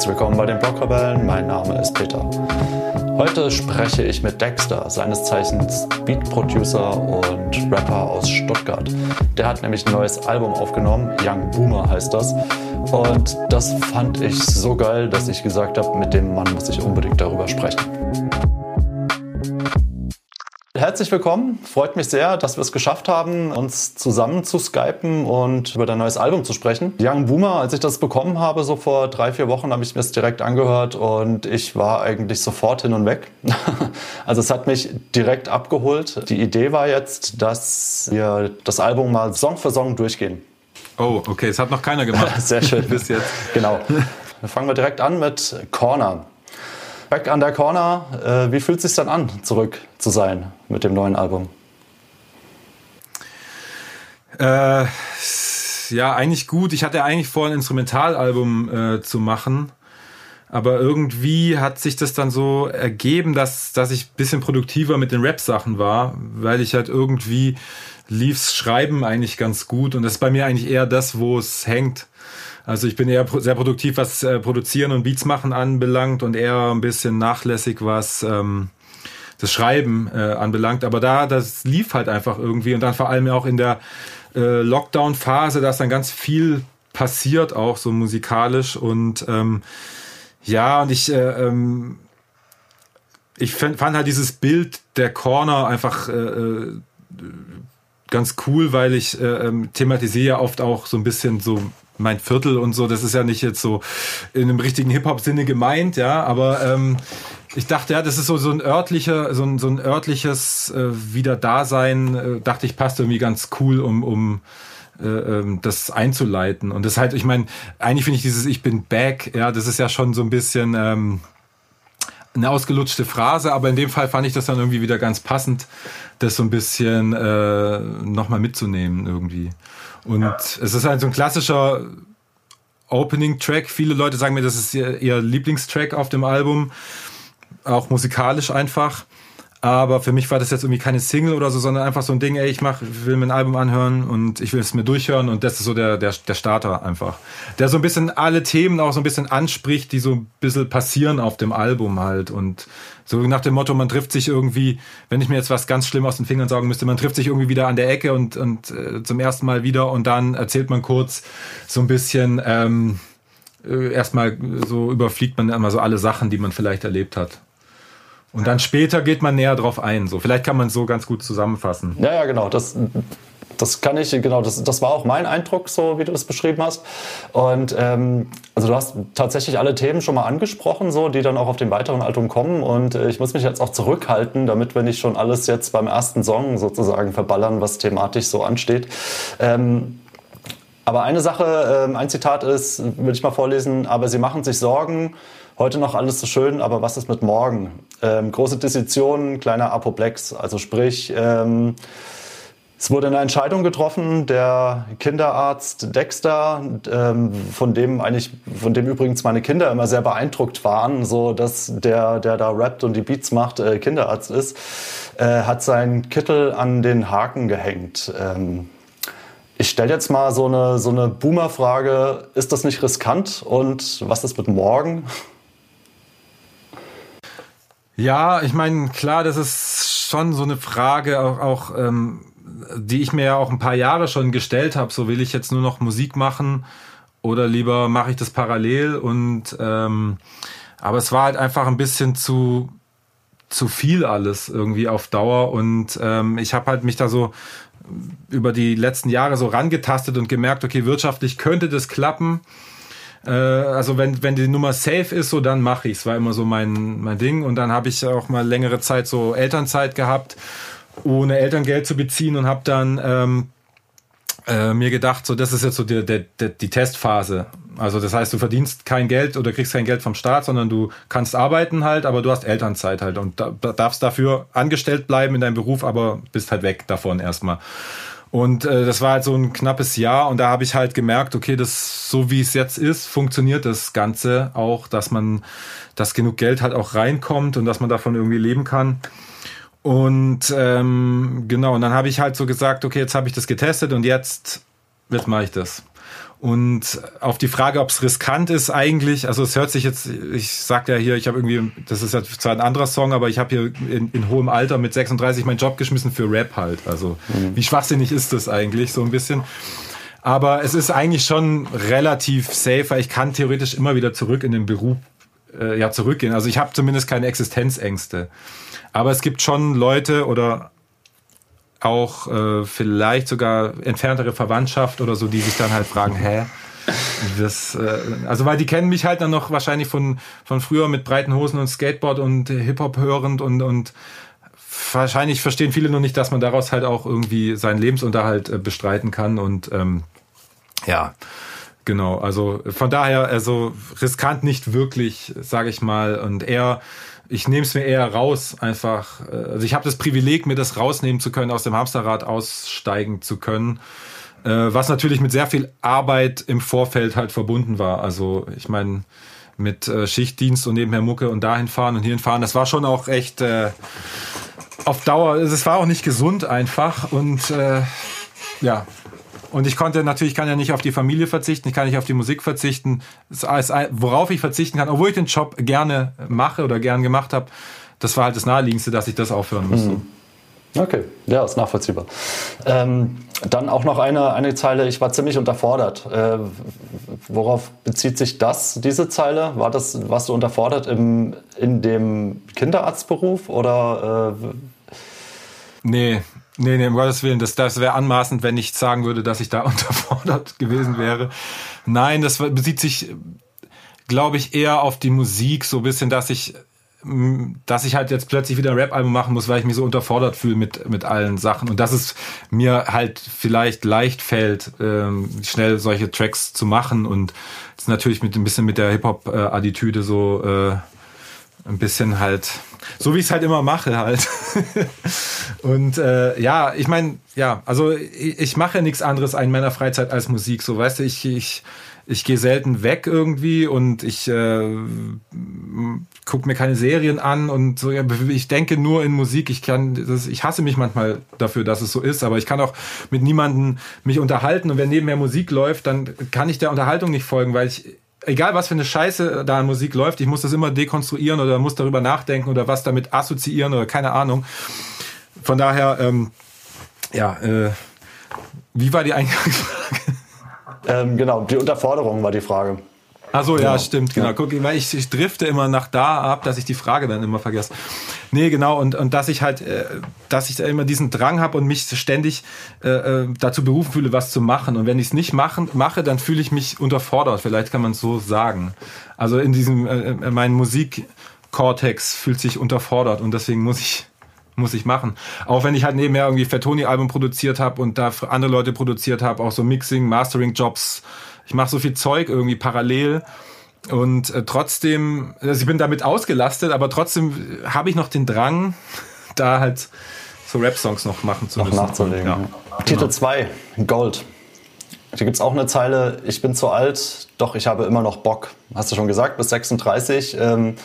herzlich willkommen bei den Blockrebellen. Mein Name ist Peter. Heute spreche ich mit Dexter, seines Zeichens Beat Producer und Rapper aus Stuttgart. Der hat nämlich ein neues Album aufgenommen, Young Boomer heißt das. Und das fand ich so geil, dass ich gesagt habe, mit dem Mann muss ich unbedingt darüber sprechen. Herzlich willkommen. Freut mich sehr, dass wir es geschafft haben, uns zusammen zu skypen und über dein neues Album zu sprechen. Young Boomer, als ich das bekommen habe, so vor drei, vier Wochen, habe ich mir es direkt angehört und ich war eigentlich sofort hin und weg. also es hat mich direkt abgeholt. Die Idee war jetzt, dass wir das Album mal Song für Song durchgehen. Oh, okay, es hat noch keiner gemacht. Sehr schön. Bis jetzt. Genau. Dann fangen wir direkt an mit Corner. Back on the Corner, äh, wie fühlt es sich dann an, zurück zu sein mit dem neuen Album? Äh, ja, eigentlich gut. Ich hatte eigentlich vor, ein Instrumentalalbum äh, zu machen. Aber irgendwie hat sich das dann so ergeben, dass, dass ich bisschen produktiver mit den Rap-Sachen war, weil ich halt irgendwie lief's Schreiben eigentlich ganz gut. Und das ist bei mir eigentlich eher das, wo es hängt. Also ich bin eher sehr produktiv, was äh, Produzieren und Beats machen anbelangt und eher ein bisschen nachlässig, was ähm, das Schreiben äh, anbelangt. Aber da, das lief halt einfach irgendwie und dann vor allem auch in der äh, Lockdown-Phase, da ist dann ganz viel passiert, auch so musikalisch und ähm, ja, und ich äh, ähm, ich fand, fand halt dieses Bild der Corner einfach äh, ganz cool, weil ich äh, ähm, thematisiere ja oft auch so ein bisschen so mein Viertel und so, das ist ja nicht jetzt so in einem richtigen Hip-Hop-Sinne gemeint, ja, aber ähm, ich dachte, ja, das ist so, so ein örtlicher, so ein, so ein örtliches äh, Wiederdasein, äh, dachte ich, passt irgendwie ganz cool, um, um äh, ähm, das einzuleiten. Und das halt, ich meine, eigentlich finde ich dieses Ich bin back, ja, das ist ja schon so ein bisschen ähm, eine ausgelutschte Phrase, aber in dem Fall fand ich das dann irgendwie wieder ganz passend, das so ein bisschen äh, nochmal mitzunehmen irgendwie. Und ja. es ist halt so ein klassischer Opening-Track. Viele Leute sagen mir, das ist ihr, ihr Lieblingstrack auf dem Album. Auch musikalisch einfach. Aber für mich war das jetzt irgendwie keine Single oder so, sondern einfach so ein Ding, ey, ich mach, will mir ein Album anhören und ich will es mir durchhören und das ist so der, der, der Starter einfach. Der so ein bisschen alle Themen auch so ein bisschen anspricht, die so ein bisschen passieren auf dem Album halt und so nach dem Motto, man trifft sich irgendwie, wenn ich mir jetzt was ganz schlimm aus den Fingern sagen müsste, man trifft sich irgendwie wieder an der Ecke und, und äh, zum ersten Mal wieder und dann erzählt man kurz so ein bisschen, ähm, äh, erstmal so überfliegt man immer so alle Sachen, die man vielleicht erlebt hat. Und dann später geht man näher drauf ein. So, vielleicht kann man es so ganz gut zusammenfassen. Ja, ja, genau. Das, das kann ich, genau, das, das war auch mein Eindruck, so wie du das beschrieben hast. Und ähm, also du hast tatsächlich alle Themen schon mal angesprochen, so, die dann auch auf den weiteren Album kommen. Und äh, ich muss mich jetzt auch zurückhalten, damit wir nicht schon alles jetzt beim ersten Song sozusagen verballern, was thematisch so ansteht. Ähm, aber eine Sache, ähm, ein Zitat ist, würde ich mal vorlesen, aber sie machen sich Sorgen, heute noch alles so schön, aber was ist mit morgen? Ähm, große Dissektion, kleiner Apoplex, also sprich, ähm, es wurde eine Entscheidung getroffen, der Kinderarzt Dexter, ähm, von dem eigentlich, von dem übrigens meine Kinder immer sehr beeindruckt waren, so dass der, der da rappt und die Beats macht, äh, Kinderarzt ist, äh, hat seinen Kittel an den Haken gehängt. Ähm, ich stelle jetzt mal so eine, so eine Boomer-Frage. Ist das nicht riskant? Und was ist mit morgen? Ja, ich meine, klar, das ist schon so eine Frage, auch, auch ähm, die ich mir ja auch ein paar Jahre schon gestellt habe. So will ich jetzt nur noch Musik machen oder lieber mache ich das parallel und ähm, aber es war halt einfach ein bisschen zu zu viel alles irgendwie auf Dauer und ähm, ich habe halt mich da so über die letzten Jahre so rangetastet und gemerkt, okay, wirtschaftlich könnte das klappen. Äh, also wenn, wenn die Nummer safe ist, so dann mache ich es. War immer so mein, mein Ding. Und dann habe ich auch mal längere Zeit so Elternzeit gehabt, ohne Elterngeld zu beziehen und habe dann ähm, äh, mir gedacht, so das ist jetzt so die, die, die Testphase. Also das heißt, du verdienst kein Geld oder kriegst kein Geld vom Staat, sondern du kannst arbeiten halt, aber du hast Elternzeit halt und da, darfst dafür angestellt bleiben in deinem Beruf, aber bist halt weg davon erstmal. Und äh, das war halt so ein knappes Jahr und da habe ich halt gemerkt, okay, das so wie es jetzt ist, funktioniert das Ganze auch, dass man, dass genug Geld halt auch reinkommt und dass man davon irgendwie leben kann. Und ähm, genau, und dann habe ich halt so gesagt, okay, jetzt habe ich das getestet und jetzt, jetzt mache ich das. Und auf die Frage, ob es riskant ist, eigentlich, also es hört sich jetzt, ich sag ja hier, ich habe irgendwie, das ist ja zwar ein anderer Song, aber ich habe hier in, in, hohem Alter mit 36 meinen Job geschmissen für Rap halt. Also mhm. wie schwachsinnig ist das eigentlich so ein bisschen? Aber es ist eigentlich schon relativ safe, weil ich kann theoretisch immer wieder zurück in den Beruf äh, ja, zurückgehen. Also ich habe zumindest keine Existenzängste. Aber es gibt schon Leute oder auch äh, vielleicht sogar entferntere Verwandtschaft oder so, die sich dann halt fragen, hä? Das, äh, also weil die kennen mich halt dann noch wahrscheinlich von, von früher mit breiten Hosen und Skateboard und Hip-Hop hörend und, und wahrscheinlich verstehen viele noch nicht, dass man daraus halt auch irgendwie seinen Lebensunterhalt äh, bestreiten kann und ähm, ja, genau. Also von daher, also riskant nicht wirklich, sage ich mal, und eher ich nehme es mir eher raus, einfach. Äh, also ich habe das Privileg, mir das rausnehmen zu können, aus dem Hamsterrad aussteigen zu können. Äh, was natürlich mit sehr viel Arbeit im Vorfeld halt verbunden war. Also ich meine, mit äh, Schichtdienst und nebenher Mucke und dahin fahren und hierhin fahren, das war schon auch echt äh, auf Dauer, es war auch nicht gesund einfach. Und äh, ja, und ich konnte natürlich, kann ja nicht auf die Familie verzichten, ich kann nicht auf die Musik verzichten. Worauf ich verzichten kann, obwohl ich den Job gerne mache oder gern gemacht habe, das war halt das Naheliegendste, dass ich das aufhören musste. Mhm. Okay, ja, ist nachvollziehbar. Ähm, dann auch noch eine, eine Zeile, ich war ziemlich unterfordert. Äh, worauf bezieht sich das, diese Zeile? War das, warst du unterfordert im, in dem Kinderarztberuf oder? Äh, nee, Nee, nee, um Gottes Willen, das, das wäre anmaßend, wenn ich sagen würde, dass ich da unterfordert gewesen wäre. Nein, das bezieht sich, glaube ich, eher auf die Musik, so ein bisschen, dass ich dass ich halt jetzt plötzlich wieder ein Rap-Album machen muss, weil ich mich so unterfordert fühle mit, mit allen Sachen. Und dass es mir halt vielleicht leicht fällt, ähm, schnell solche Tracks zu machen. Und ist natürlich mit ein bisschen mit der Hip-Hop-Attitüde so äh, ein bisschen halt so wie ich es halt immer mache halt. und äh, ja, ich meine, ja, also ich, ich mache nichts anderes in meiner Freizeit als Musik. So, weißt du, ich, ich, ich gehe selten weg irgendwie und ich äh, gucke mir keine Serien an und so. Ich denke nur in Musik. Ich kann, das, ich hasse mich manchmal dafür, dass es so ist, aber ich kann auch mit niemandem mich unterhalten und wenn nebenher Musik läuft, dann kann ich der Unterhaltung nicht folgen, weil ich egal was für eine Scheiße da an Musik läuft, ich muss das immer dekonstruieren oder muss darüber nachdenken oder was damit assoziieren oder keine Ahnung. Von daher, ähm, ja, äh, wie war die Eingangsfrage? Ähm, genau, die Unterforderung war die Frage. Ach so, genau. ja, stimmt, genau. Ja. Guck, weil ich, ich drifte immer nach da ab, dass ich die Frage dann immer vergesse. Nee, genau, und, und dass ich halt, äh, dass ich da immer diesen Drang habe und mich ständig äh, äh dazu berufen fühle, was zu machen. Und wenn ich es nicht machen, mache, dann fühle ich mich unterfordert, vielleicht kann man es so sagen. Also in diesem, äh, äh mein Musikkortex fühlt sich unterfordert und deswegen muss ich muss ich machen. Auch wenn ich halt nebenher irgendwie Fettoni-Album produziert habe und da andere Leute produziert habe, auch so Mixing, Mastering-Jobs, ich mache so viel Zeug irgendwie parallel und äh, trotzdem, also ich bin damit ausgelastet, aber trotzdem habe ich noch den Drang, da halt so Rap-Songs noch machen zu noch müssen. Nachzulegen. Ja. Titel 2, genau. Gold. Hier gibt es auch eine Zeile, ich bin zu alt, doch ich habe immer noch Bock. Hast du schon gesagt, bis 36. Ähm,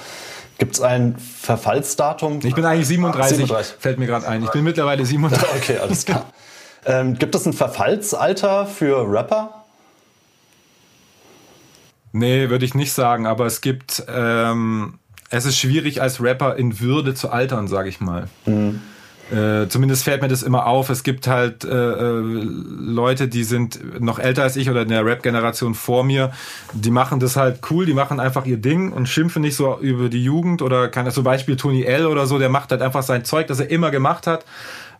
gibt es ein Verfallsdatum? Ich bin eigentlich 37, 37. fällt mir gerade ein. Ich bin mittlerweile 37. okay, alles klar. ähm, gibt es ein Verfallsalter für Rapper? Nee, würde ich nicht sagen, aber es gibt, ähm, es ist schwierig als Rapper in Würde zu altern, sage ich mal. Mhm. Äh, zumindest fällt mir das immer auf. Es gibt halt äh, äh, Leute, die sind noch älter als ich oder in der Rap-Generation vor mir. Die machen das halt cool, die machen einfach ihr Ding und schimpfen nicht so über die Jugend oder kann zum Beispiel Tony L oder so, der macht halt einfach sein Zeug, das er immer gemacht hat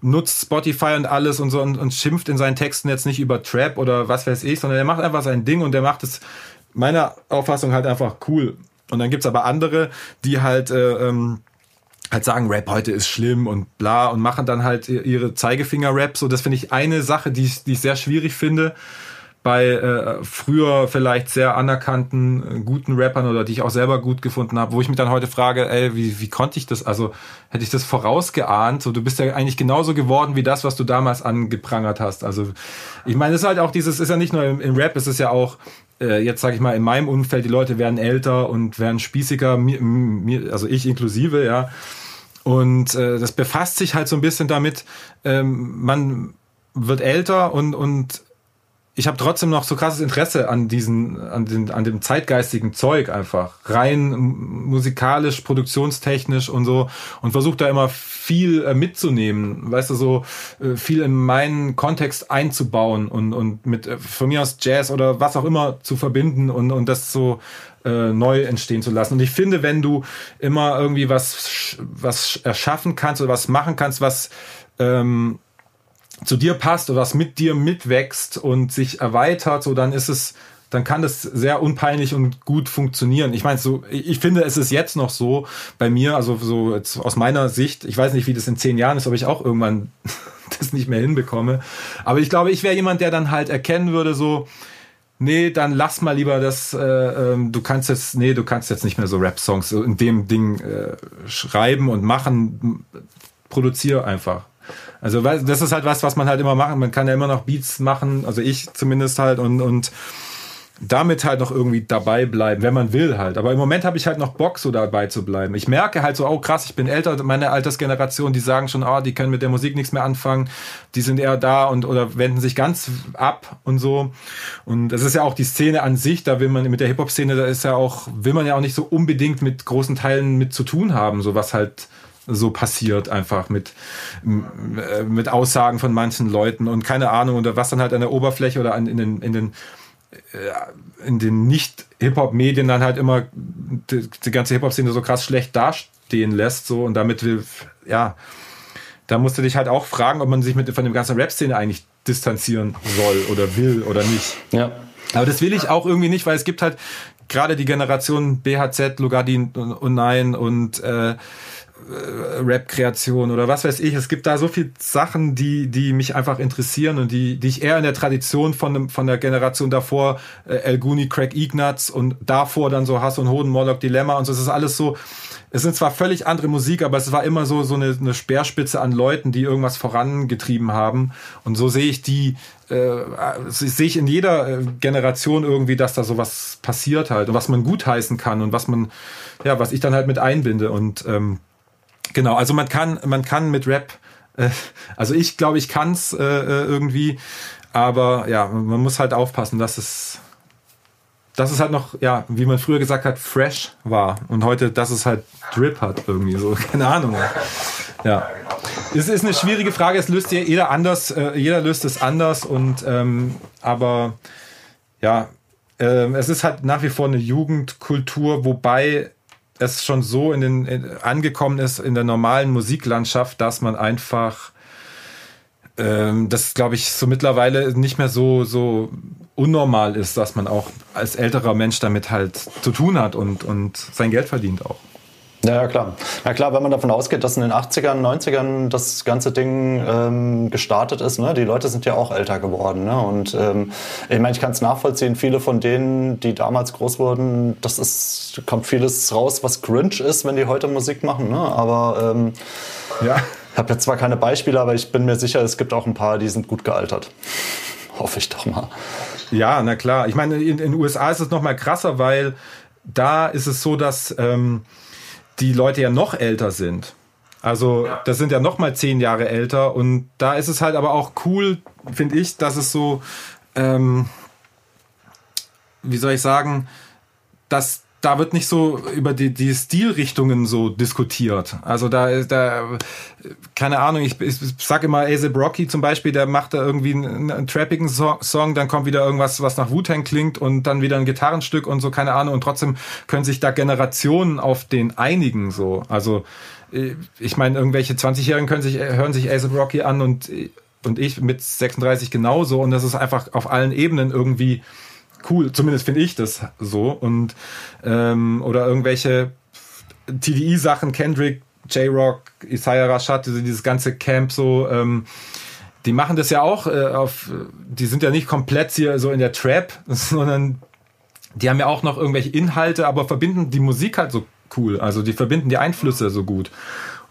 nutzt Spotify und alles und so und, und schimpft in seinen Texten jetzt nicht über Trap oder was weiß ich, sondern er macht einfach sein Ding und der macht es meiner Auffassung halt einfach cool. Und dann gibt's aber andere, die halt, äh, ähm, halt sagen, Rap heute ist schlimm und bla und machen dann halt ihre Zeigefinger-Rap. So, das finde ich eine Sache, die ich, die ich sehr schwierig finde bei äh, früher vielleicht sehr anerkannten äh, guten Rappern oder die ich auch selber gut gefunden habe, wo ich mich dann heute frage, ey, wie, wie konnte ich das? Also hätte ich das vorausgeahnt? So, du bist ja eigentlich genauso geworden wie das, was du damals angeprangert hast. Also ich meine, es ist halt auch dieses, ist ja nicht nur im, im Rap, es ist ja auch äh, jetzt sage ich mal in meinem Umfeld, die Leute werden älter und werden spießiger, mir, mir, also ich inklusive, ja. Und äh, das befasst sich halt so ein bisschen damit, ähm, man wird älter und, und ich habe trotzdem noch so krasses Interesse an diesen, an, den, an dem zeitgeistigen Zeug einfach. Rein musikalisch, produktionstechnisch und so. Und versuche da immer viel äh, mitzunehmen, weißt du, so äh, viel in meinen Kontext einzubauen und, und mit äh, von mir aus Jazz oder was auch immer zu verbinden und, und das so äh, neu entstehen zu lassen. Und ich finde, wenn du immer irgendwie was, was erschaffen kannst oder was machen kannst, was ähm, zu dir passt oder was mit dir mitwächst und sich erweitert, so dann ist es, dann kann das sehr unpeinlich und gut funktionieren. Ich meine, so, ich finde, es ist jetzt noch so bei mir, also so aus meiner Sicht, ich weiß nicht, wie das in zehn Jahren ist, ob ich auch irgendwann das nicht mehr hinbekomme. Aber ich glaube, ich wäre jemand, der dann halt erkennen würde, so, nee, dann lass mal lieber das, äh, ähm, du kannst jetzt, nee, du kannst jetzt nicht mehr so Rap-Songs so in dem Ding äh, schreiben und machen, produziere einfach. Also das ist halt was, was man halt immer machen. Man kann ja immer noch Beats machen, also ich zumindest halt und und damit halt noch irgendwie dabei bleiben, wenn man will halt. Aber im Moment habe ich halt noch Bock, so dabei zu bleiben. Ich merke halt so, oh krass, ich bin älter, meine Altersgeneration, die sagen schon, oh, die können mit der Musik nichts mehr anfangen, die sind eher da und oder wenden sich ganz ab und so. Und das ist ja auch die Szene an sich, da will man mit der Hip-Hop-Szene, da ist ja auch, will man ja auch nicht so unbedingt mit großen Teilen mit zu tun haben, so was halt so passiert, einfach mit, mit Aussagen von manchen Leuten und keine Ahnung, oder was dann halt an der Oberfläche oder an, in den, in den äh, in den Nicht-Hip-Hop-Medien dann halt immer die, die ganze Hip-Hop-Szene so krass schlecht dastehen lässt, so und damit will, ja, da musst du dich halt auch fragen, ob man sich mit von dem ganzen Rap-Szene eigentlich distanzieren soll oder will oder nicht. Ja. Aber das will ich auch irgendwie nicht, weil es gibt halt gerade die Generation BHZ, Lugadin und Nein und äh, äh, Rap-Kreation oder was weiß ich. Es gibt da so viele Sachen, die, die mich einfach interessieren und die, die ich eher in der Tradition von, dem, von der Generation davor, äh, El Guni, Craig Ignatz und davor dann so Hass und Hoden, Morlock Dilemma und so. Es ist alles so, es sind zwar völlig andere Musik, aber es war immer so, so eine, eine Speerspitze an Leuten, die irgendwas vorangetrieben haben. Und so sehe ich die, äh, sehe ich in jeder äh, Generation irgendwie, dass da sowas passiert halt und was man gutheißen kann und was man, ja, was ich dann halt mit einbinde und ähm, Genau, also man kann, man kann mit Rap, äh, also ich glaube, ich kann es äh, äh, irgendwie, aber ja, man muss halt aufpassen, dass es, dass es halt noch, ja, wie man früher gesagt hat, fresh war und heute, dass es halt Drip hat irgendwie, so, keine Ahnung. Ja. Es ist eine schwierige Frage, es löst jeder anders, äh, jeder löst es anders und, ähm, aber ja, äh, es ist halt nach wie vor eine Jugendkultur, wobei es schon so in den in, angekommen ist in der normalen Musiklandschaft, dass man einfach ähm, das glaube ich so mittlerweile nicht mehr so so unnormal ist, dass man auch als älterer Mensch damit halt zu tun hat und und sein Geld verdient auch. Ja, ja, klar. Na klar, wenn man davon ausgeht, dass in den 80ern, 90ern das ganze Ding ähm, gestartet ist, ne? die Leute sind ja auch älter geworden. Ne? Und ähm, ich meine, ich kann es nachvollziehen, viele von denen, die damals groß wurden, das ist, kommt vieles raus, was cringe ist, wenn die heute Musik machen. Ne? Aber ähm, ja. ich habe jetzt zwar keine Beispiele, aber ich bin mir sicher, es gibt auch ein paar, die sind gut gealtert. Hoffe ich doch mal. Ja, na klar. Ich meine, in den USA ist es noch mal krasser, weil da ist es so, dass ähm, die Leute ja noch älter sind. Also ja. das sind ja noch mal zehn Jahre älter und da ist es halt aber auch cool, finde ich, dass es so, ähm, wie soll ich sagen, dass da wird nicht so über die, die Stilrichtungen so diskutiert. Also da ist da, keine Ahnung, ich, ich sag immer A$AP Rocky zum Beispiel, der macht da irgendwie einen, einen trappigen Song, dann kommt wieder irgendwas, was nach Wu-Tang klingt und dann wieder ein Gitarrenstück und so, keine Ahnung. Und trotzdem können sich da Generationen auf den einigen so. Also ich meine, irgendwelche 20-Jährigen können sich, hören sich A$AP Rocky an und, und ich mit 36 genauso. Und das ist einfach auf allen Ebenen irgendwie cool. Zumindest finde ich das so. Und ähm, oder irgendwelche TDI-Sachen, Kendrick, J-Rock, Isaiah Rashad, dieses ganze Camp so. Ähm, die machen das ja auch äh, auf, die sind ja nicht komplett hier so in der Trap, sondern die haben ja auch noch irgendwelche Inhalte, aber verbinden die Musik halt so cool. Also die verbinden die Einflüsse so gut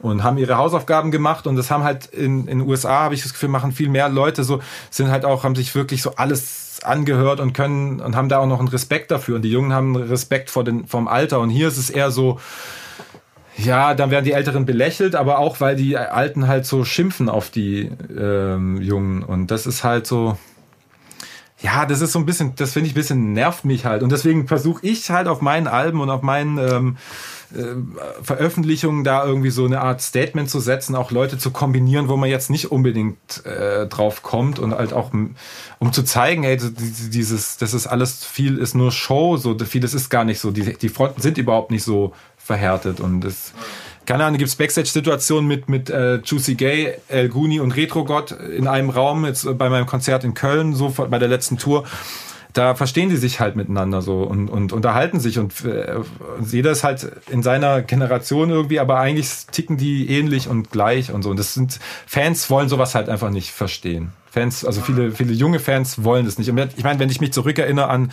und haben ihre Hausaufgaben gemacht und das haben halt in in den USA habe ich das Gefühl machen viel mehr Leute so sind halt auch haben sich wirklich so alles angehört und können und haben da auch noch einen Respekt dafür. Und die Jungen haben Respekt vor den, vom Alter. Und hier ist es eher so, ja, dann werden die Älteren belächelt, aber auch, weil die Alten halt so schimpfen auf die ähm, Jungen. Und das ist halt so, ja, das ist so ein bisschen, das finde ich ein bisschen nervt mich halt. Und deswegen versuche ich halt auf meinen Alben und auf meinen ähm, äh, Veröffentlichungen da irgendwie so eine Art Statement zu setzen, auch Leute zu kombinieren, wo man jetzt nicht unbedingt äh, drauf kommt und halt auch um zu zeigen, ey, dieses, das ist alles viel ist nur Show, so vieles ist gar nicht so, die, die Fronten sind überhaupt nicht so verhärtet und das keine Ahnung, gibt es Backstage-Situationen mit, mit äh, Juicy Gay, El Guni und Retro God in einem Raum, jetzt bei meinem Konzert in Köln, so bei der letzten Tour da verstehen die sich halt miteinander so und, und unterhalten sich und äh, jeder ist halt in seiner Generation irgendwie, aber eigentlich ticken die ähnlich und gleich und so. Und das sind Fans wollen sowas halt einfach nicht verstehen. Fans, also viele, viele junge Fans wollen das nicht. Und ich meine, wenn ich mich zurückerinnere an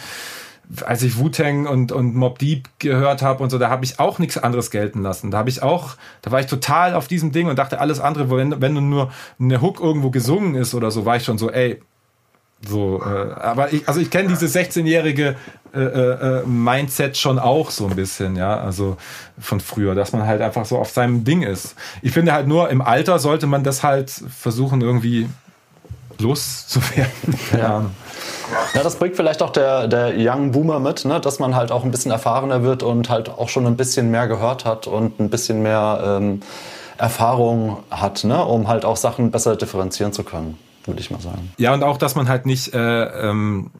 als ich Wu-Tang und, und Mob Deep gehört habe und so, da habe ich auch nichts anderes gelten lassen. Da habe ich auch, da war ich total auf diesem Ding und dachte, alles andere, wenn, wenn nur eine Hook irgendwo gesungen ist oder so, war ich schon so, ey, so, äh, aber ich, also ich kenne diese 16-jährige äh, äh, Mindset schon auch so ein bisschen, ja, also von früher, dass man halt einfach so auf seinem Ding ist. Ich finde halt nur im Alter sollte man das halt versuchen irgendwie loszuwerden. Ja. ja, das bringt vielleicht auch der, der Young Boomer mit, ne? dass man halt auch ein bisschen erfahrener wird und halt auch schon ein bisschen mehr gehört hat und ein bisschen mehr ähm, Erfahrung hat, ne? um halt auch Sachen besser differenzieren zu können würde ich mal sagen. Ja, und auch, dass man halt nicht, äh, ähm,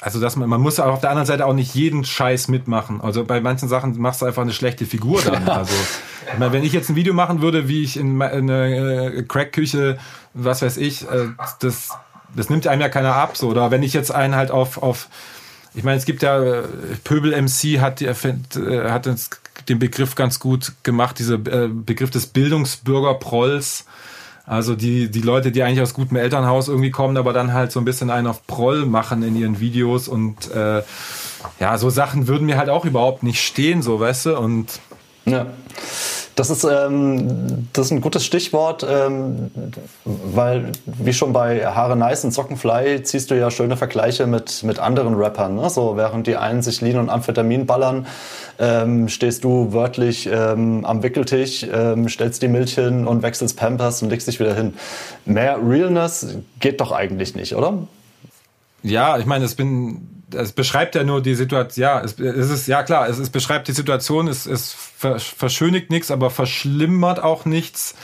also dass man, man muss auf der anderen Seite auch nicht jeden Scheiß mitmachen. Also bei manchen Sachen machst du einfach eine schlechte Figur dann. Ja. Also ich meine, wenn ich jetzt ein Video machen würde, wie ich in, in einer äh, Crack-Küche, was weiß ich, äh, das, das nimmt einem ja keiner ab. So. Oder wenn ich jetzt einen halt auf, auf ich meine, es gibt ja, äh, Pöbel MC hat, äh, hat den Begriff ganz gut gemacht, dieser äh, Begriff des Bildungsbürgerprolls. Also die, die Leute, die eigentlich aus gutem Elternhaus irgendwie kommen, aber dann halt so ein bisschen einen auf Proll machen in ihren Videos und äh, ja, so Sachen würden mir halt auch überhaupt nicht stehen, so weißt du, und ja. Das ist, ähm, das ist ein gutes Stichwort, ähm, weil wie schon bei Haare Nice und Sockenfly ziehst du ja schöne Vergleiche mit, mit anderen Rappern. Ne? So, während die einen sich Lean und Amphetamin ballern, ähm, stehst du wörtlich ähm, am Wickeltisch, ähm, stellst die Milch hin und wechselst Pampers und legst dich wieder hin. Mehr Realness geht doch eigentlich nicht, oder? Ja, ich meine, es bin es beschreibt ja nur die Situation, ja, es, es ist, ja klar, es, es beschreibt die Situation, es, es verschönigt nichts, aber verschlimmert auch nichts.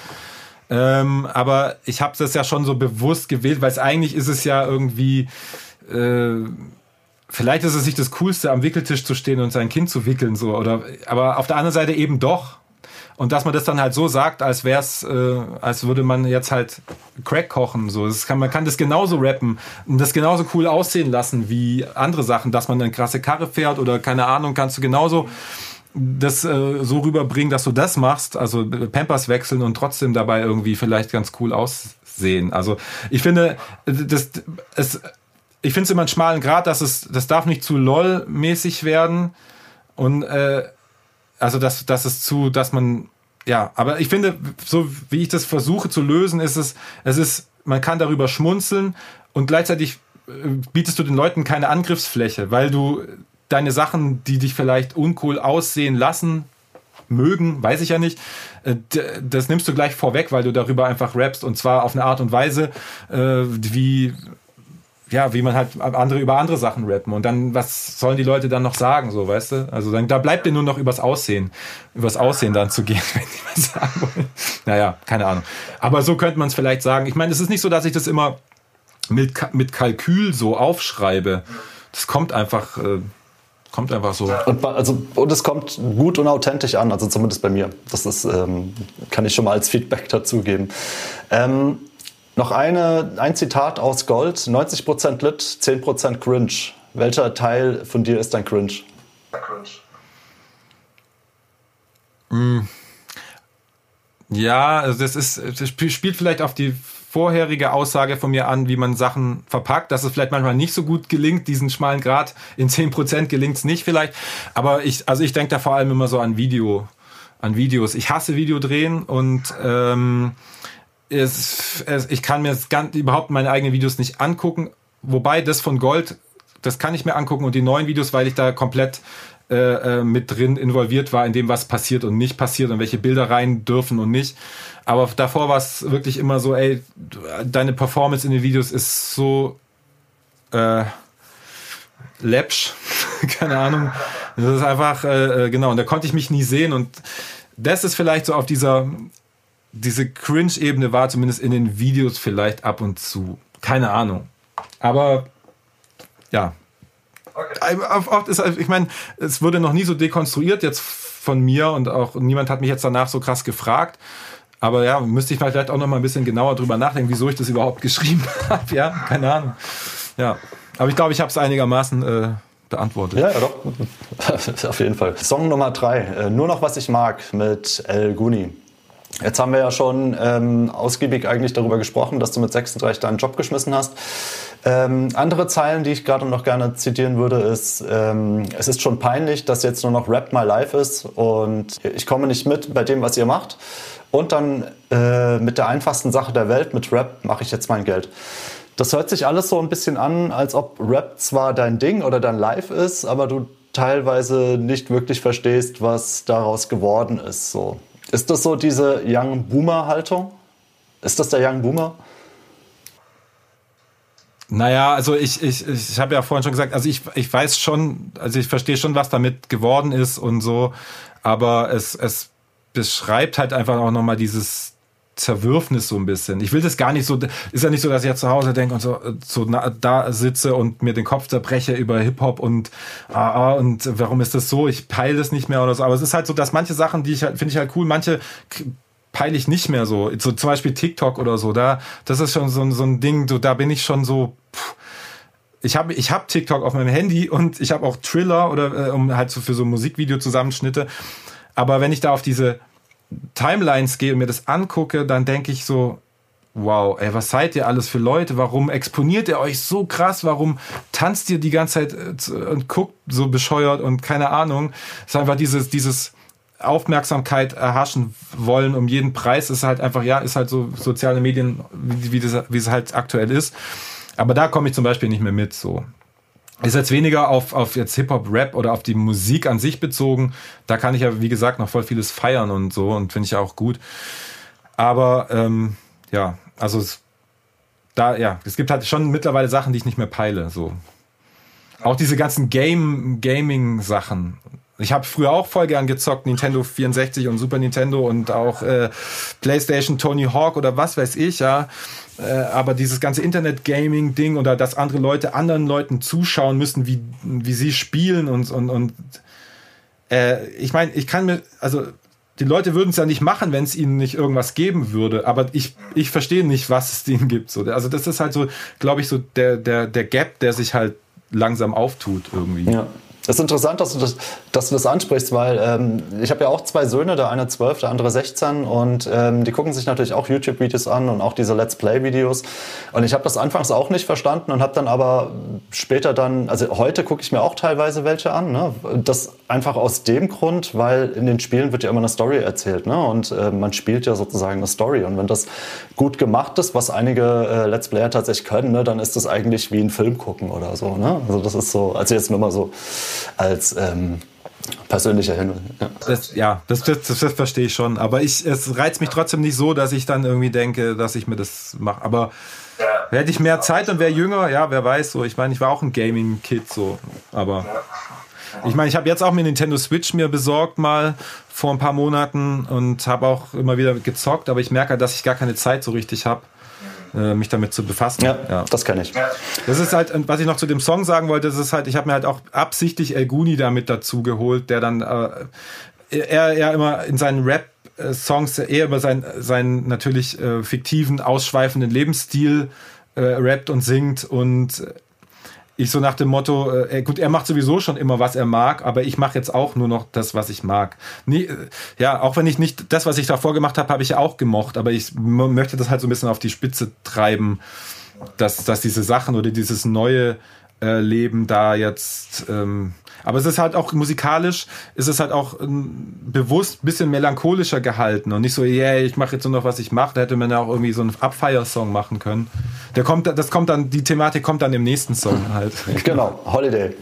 Ähm, aber ich habe das ja schon so bewusst gewählt, weil es eigentlich ist es ja irgendwie, äh, vielleicht ist es nicht das Coolste, am Wickeltisch zu stehen und sein Kind zu wickeln, so, oder, aber auf der anderen Seite eben doch. Und dass man das dann halt so sagt, als wär's, äh, als würde man jetzt halt Crack kochen. So, das kann, man kann das genauso rappen und das genauso cool aussehen lassen wie andere Sachen, dass man eine krasse Karre fährt oder keine Ahnung, kannst du genauso das äh, so rüberbringen, dass du das machst, also Pampers wechseln und trotzdem dabei irgendwie vielleicht ganz cool aussehen. Also ich finde, das, es, ich finde es immer einen schmalen Grad, dass es, das darf nicht zu LOL-mäßig werden und äh, also dass, dass es zu, dass man, ja, aber ich finde, so wie ich das versuche zu lösen, ist es, es ist, man kann darüber schmunzeln und gleichzeitig äh, bietest du den Leuten keine Angriffsfläche, weil du deine Sachen, die dich vielleicht uncool aussehen lassen, mögen, weiß ich ja nicht, äh, das nimmst du gleich vorweg, weil du darüber einfach rappst und zwar auf eine Art und Weise, äh, wie ja, wie man halt andere über andere Sachen rappen. Und dann, was sollen die Leute dann noch sagen, so, weißt du? Also dann, da bleibt dir nur noch übers Aussehen, übers Aussehen dann zu gehen, wenn die was sagen wollen. Naja, keine Ahnung. Aber so könnte man es vielleicht sagen. Ich meine, es ist nicht so, dass ich das immer mit, mit Kalkül so aufschreibe. Das kommt einfach, äh, kommt einfach so. Und, also, und es kommt gut und authentisch an, also zumindest bei mir. Das ist, ähm, kann ich schon mal als Feedback dazugeben. Ähm, noch eine, ein Zitat aus Gold. 90% Lit, 10% Cringe. Welcher Teil von dir ist dein Cringe? Cringe. Mm. Ja, also das ist, das spielt vielleicht auf die vorherige Aussage von mir an, wie man Sachen verpackt, dass es vielleicht manchmal nicht so gut gelingt, diesen schmalen Grad in 10% gelingt es nicht vielleicht, aber ich, also ich denke da vor allem immer so an Video, an Videos. Ich hasse Videodrehen und ähm, es, es, ich kann mir ganz, überhaupt meine eigenen Videos nicht angucken. Wobei das von Gold, das kann ich mir angucken und die neuen Videos, weil ich da komplett äh, äh, mit drin involviert war in dem, was passiert und nicht passiert und welche Bilder rein dürfen und nicht. Aber davor war es wirklich immer so, ey, deine Performance in den Videos ist so, äh, läppsch, keine Ahnung. Das ist einfach, äh, äh, genau, und da konnte ich mich nie sehen und das ist vielleicht so auf dieser, diese Cringe-Ebene war zumindest in den Videos vielleicht ab und zu. Keine Ahnung. Aber, ja. Okay. Oft ist, ich meine, es wurde noch nie so dekonstruiert jetzt von mir und auch niemand hat mich jetzt danach so krass gefragt. Aber ja, müsste ich vielleicht auch noch mal ein bisschen genauer drüber nachdenken, wieso ich das überhaupt geschrieben habe. Ja, keine Ahnung. Ja, aber ich glaube, ich habe es einigermaßen äh, beantwortet. Ja, ja, doch. Auf jeden Fall. Song Nummer drei. Äh, Nur noch was ich mag mit El Guni. Jetzt haben wir ja schon ähm, ausgiebig eigentlich darüber gesprochen, dass du mit 36 deinen Job geschmissen hast. Ähm, andere Zeilen, die ich gerade noch gerne zitieren würde, ist, ähm, es ist schon peinlich, dass jetzt nur noch Rap My Life ist und ich komme nicht mit bei dem, was ihr macht. Und dann äh, mit der einfachsten Sache der Welt, mit Rap, mache ich jetzt mein Geld. Das hört sich alles so ein bisschen an, als ob Rap zwar dein Ding oder dein Life ist, aber du teilweise nicht wirklich verstehst, was daraus geworden ist. So. Ist das so diese Young Boomer Haltung? Ist das der Young Boomer? Naja, also ich, ich, ich habe ja vorhin schon gesagt, also ich, ich weiß schon, also ich verstehe schon, was damit geworden ist und so, aber es, es beschreibt halt einfach auch nochmal dieses, Zerwürfnis so ein bisschen. Ich will das gar nicht so, ist ja nicht so, dass ich jetzt zu Hause denke und so, so da sitze und mir den Kopf zerbreche über Hip-Hop und ah, ah, und warum ist das so? Ich peile das nicht mehr oder so. Aber es ist halt so, dass manche Sachen, die ich halt, finde ich halt cool, manche peile ich nicht mehr so. So zum Beispiel TikTok oder so, da, das ist schon so, so ein Ding, so, da bin ich schon so, pff, ich habe ich hab TikTok auf meinem Handy und ich habe auch Triller oder äh, um halt so für so Musikvideo-Zusammenschnitte. Aber wenn ich da auf diese Timelines gehe und mir das angucke, dann denke ich so, wow, ey, was seid ihr alles für Leute? Warum exponiert ihr euch so krass? Warum tanzt ihr die ganze Zeit äh, und guckt so bescheuert und keine Ahnung? Es ist einfach dieses, dieses Aufmerksamkeit erhaschen wollen um jeden Preis. Es ist halt einfach, ja, ist halt so soziale Medien, wie, wie, das, wie es halt aktuell ist. Aber da komme ich zum Beispiel nicht mehr mit, so. Ist jetzt weniger auf, auf jetzt Hip-Hop-Rap oder auf die Musik an sich bezogen. Da kann ich ja, wie gesagt, noch voll vieles feiern und so und finde ich auch gut. Aber ähm, ja, also es, da, ja, es gibt halt schon mittlerweile Sachen, die ich nicht mehr peile. So. Auch diese ganzen Game, Gaming-Sachen. Ich habe früher auch voll gern gezockt, Nintendo 64 und Super Nintendo und auch äh, PlayStation Tony Hawk oder was weiß ich, ja. Äh, aber dieses ganze Internet-Gaming-Ding oder dass andere Leute anderen Leuten zuschauen müssen, wie, wie sie spielen und, und, und äh, ich meine, ich kann mir, also die Leute würden es ja nicht machen, wenn es ihnen nicht irgendwas geben würde. Aber ich, ich verstehe nicht, was es ihnen gibt. So, also das ist halt so, glaube ich, so der, der, der Gap, der sich halt langsam auftut irgendwie. Ja. Es ist interessant, dass du das, dass du das ansprichst, weil ähm, ich habe ja auch zwei Söhne, der eine 12, der andere 16 und ähm, die gucken sich natürlich auch YouTube-Videos an und auch diese Let's Play-Videos. Und ich habe das anfangs auch nicht verstanden und habe dann aber später dann, also heute gucke ich mir auch teilweise welche an. Ne? Das einfach aus dem Grund, weil in den Spielen wird ja immer eine Story erzählt ne? und äh, man spielt ja sozusagen eine Story. Und wenn das gut gemacht ist, was einige äh, Let's Player tatsächlich können, ne, dann ist das eigentlich wie ein Film gucken oder so. Ne? Also das ist so, also jetzt nur mal so als ähm, persönlicher Hinweis. Ja, das, ja das, das, das, verstehe ich schon. Aber ich, es reizt mich trotzdem nicht so, dass ich dann irgendwie denke, dass ich mir das mache. Aber ja. hätte ich mehr Zeit und wäre jünger, ja, wer weiß. So, ich meine, ich war auch ein Gaming-Kid, so. Aber ich meine, ich habe jetzt auch mir Nintendo Switch mir besorgt mal vor ein paar Monaten und habe auch immer wieder gezockt. Aber ich merke, halt, dass ich gar keine Zeit so richtig habe. Äh, mich damit zu befassen. Ja, ja. das kann ich. Das ist halt, was ich noch zu dem Song sagen wollte, das ist halt, ich habe mir halt auch absichtlich El Guni damit dazu geholt, der dann äh, er ja immer in seinen Rap Songs eher über seinen, seinen natürlich äh, fiktiven, ausschweifenden Lebensstil äh, rappt und singt und ich so nach dem Motto, äh, gut, er macht sowieso schon immer, was er mag, aber ich mache jetzt auch nur noch das, was ich mag. Nee, äh, ja, auch wenn ich nicht das, was ich davor gemacht habe, habe ich auch gemocht, aber ich möchte das halt so ein bisschen auf die Spitze treiben, dass, dass diese Sachen oder dieses neue äh, Leben da jetzt ähm, aber es ist halt auch musikalisch, ist es halt auch ähm, bewusst ein bisschen melancholischer gehalten und nicht so, yeah, ich mache jetzt nur noch, was ich mache. Da hätte man ja auch irgendwie so einen Abfire-Song machen können. Der kommt, das kommt dann, die Thematik kommt dann im nächsten Song halt. genau, Holiday.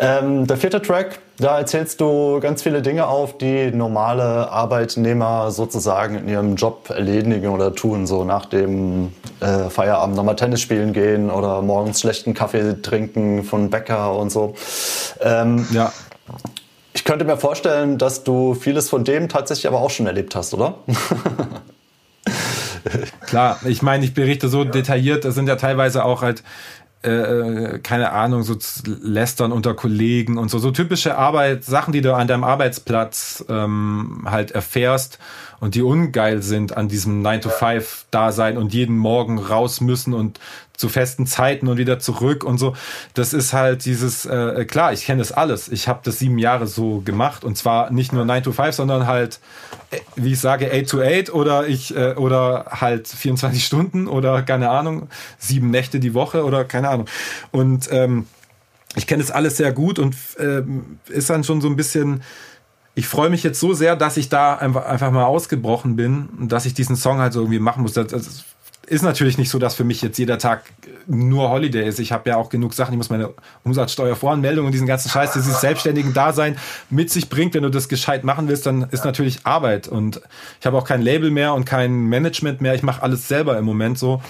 Ähm, der vierte Track, da erzählst du ganz viele Dinge auf, die normale Arbeitnehmer sozusagen in ihrem Job erledigen oder tun, so nach dem äh, Feierabend nochmal Tennis spielen gehen oder morgens schlechten Kaffee trinken von Bäcker und so. Ähm, ja. Ich könnte mir vorstellen, dass du vieles von dem tatsächlich aber auch schon erlebt hast, oder? Klar, ich meine, ich berichte so detailliert, das sind ja teilweise auch halt äh, keine Ahnung, so lästern unter Kollegen und so, so typische Arbeit, Sachen, die du an deinem Arbeitsplatz ähm, halt erfährst und die ungeil sind an diesem 9-to-5-Dasein und jeden Morgen raus müssen und zu festen Zeiten und wieder zurück und so. Das ist halt dieses, äh, klar, ich kenne das alles. Ich habe das sieben Jahre so gemacht und zwar nicht nur 9 to 5, sondern halt, äh, wie ich sage, 8 to 8 oder ich äh, oder halt 24 Stunden oder keine Ahnung, sieben Nächte die Woche oder keine Ahnung. Und ähm, ich kenne das alles sehr gut und ähm, ist dann schon so ein bisschen ich freue mich jetzt so sehr, dass ich da einfach, einfach mal ausgebrochen bin und dass ich diesen Song halt so irgendwie machen muss. Das, das ist natürlich nicht so, dass für mich jetzt jeder Tag nur Holiday ist. Ich habe ja auch genug Sachen, ich muss meine Umsatzsteuervoranmeldung und diesen ganzen Scheiß, dieses selbstständigen Dasein mit sich bringt. Wenn du das gescheit machen willst, dann ist natürlich Arbeit. Und ich habe auch kein Label mehr und kein Management mehr. Ich mache alles selber im Moment so.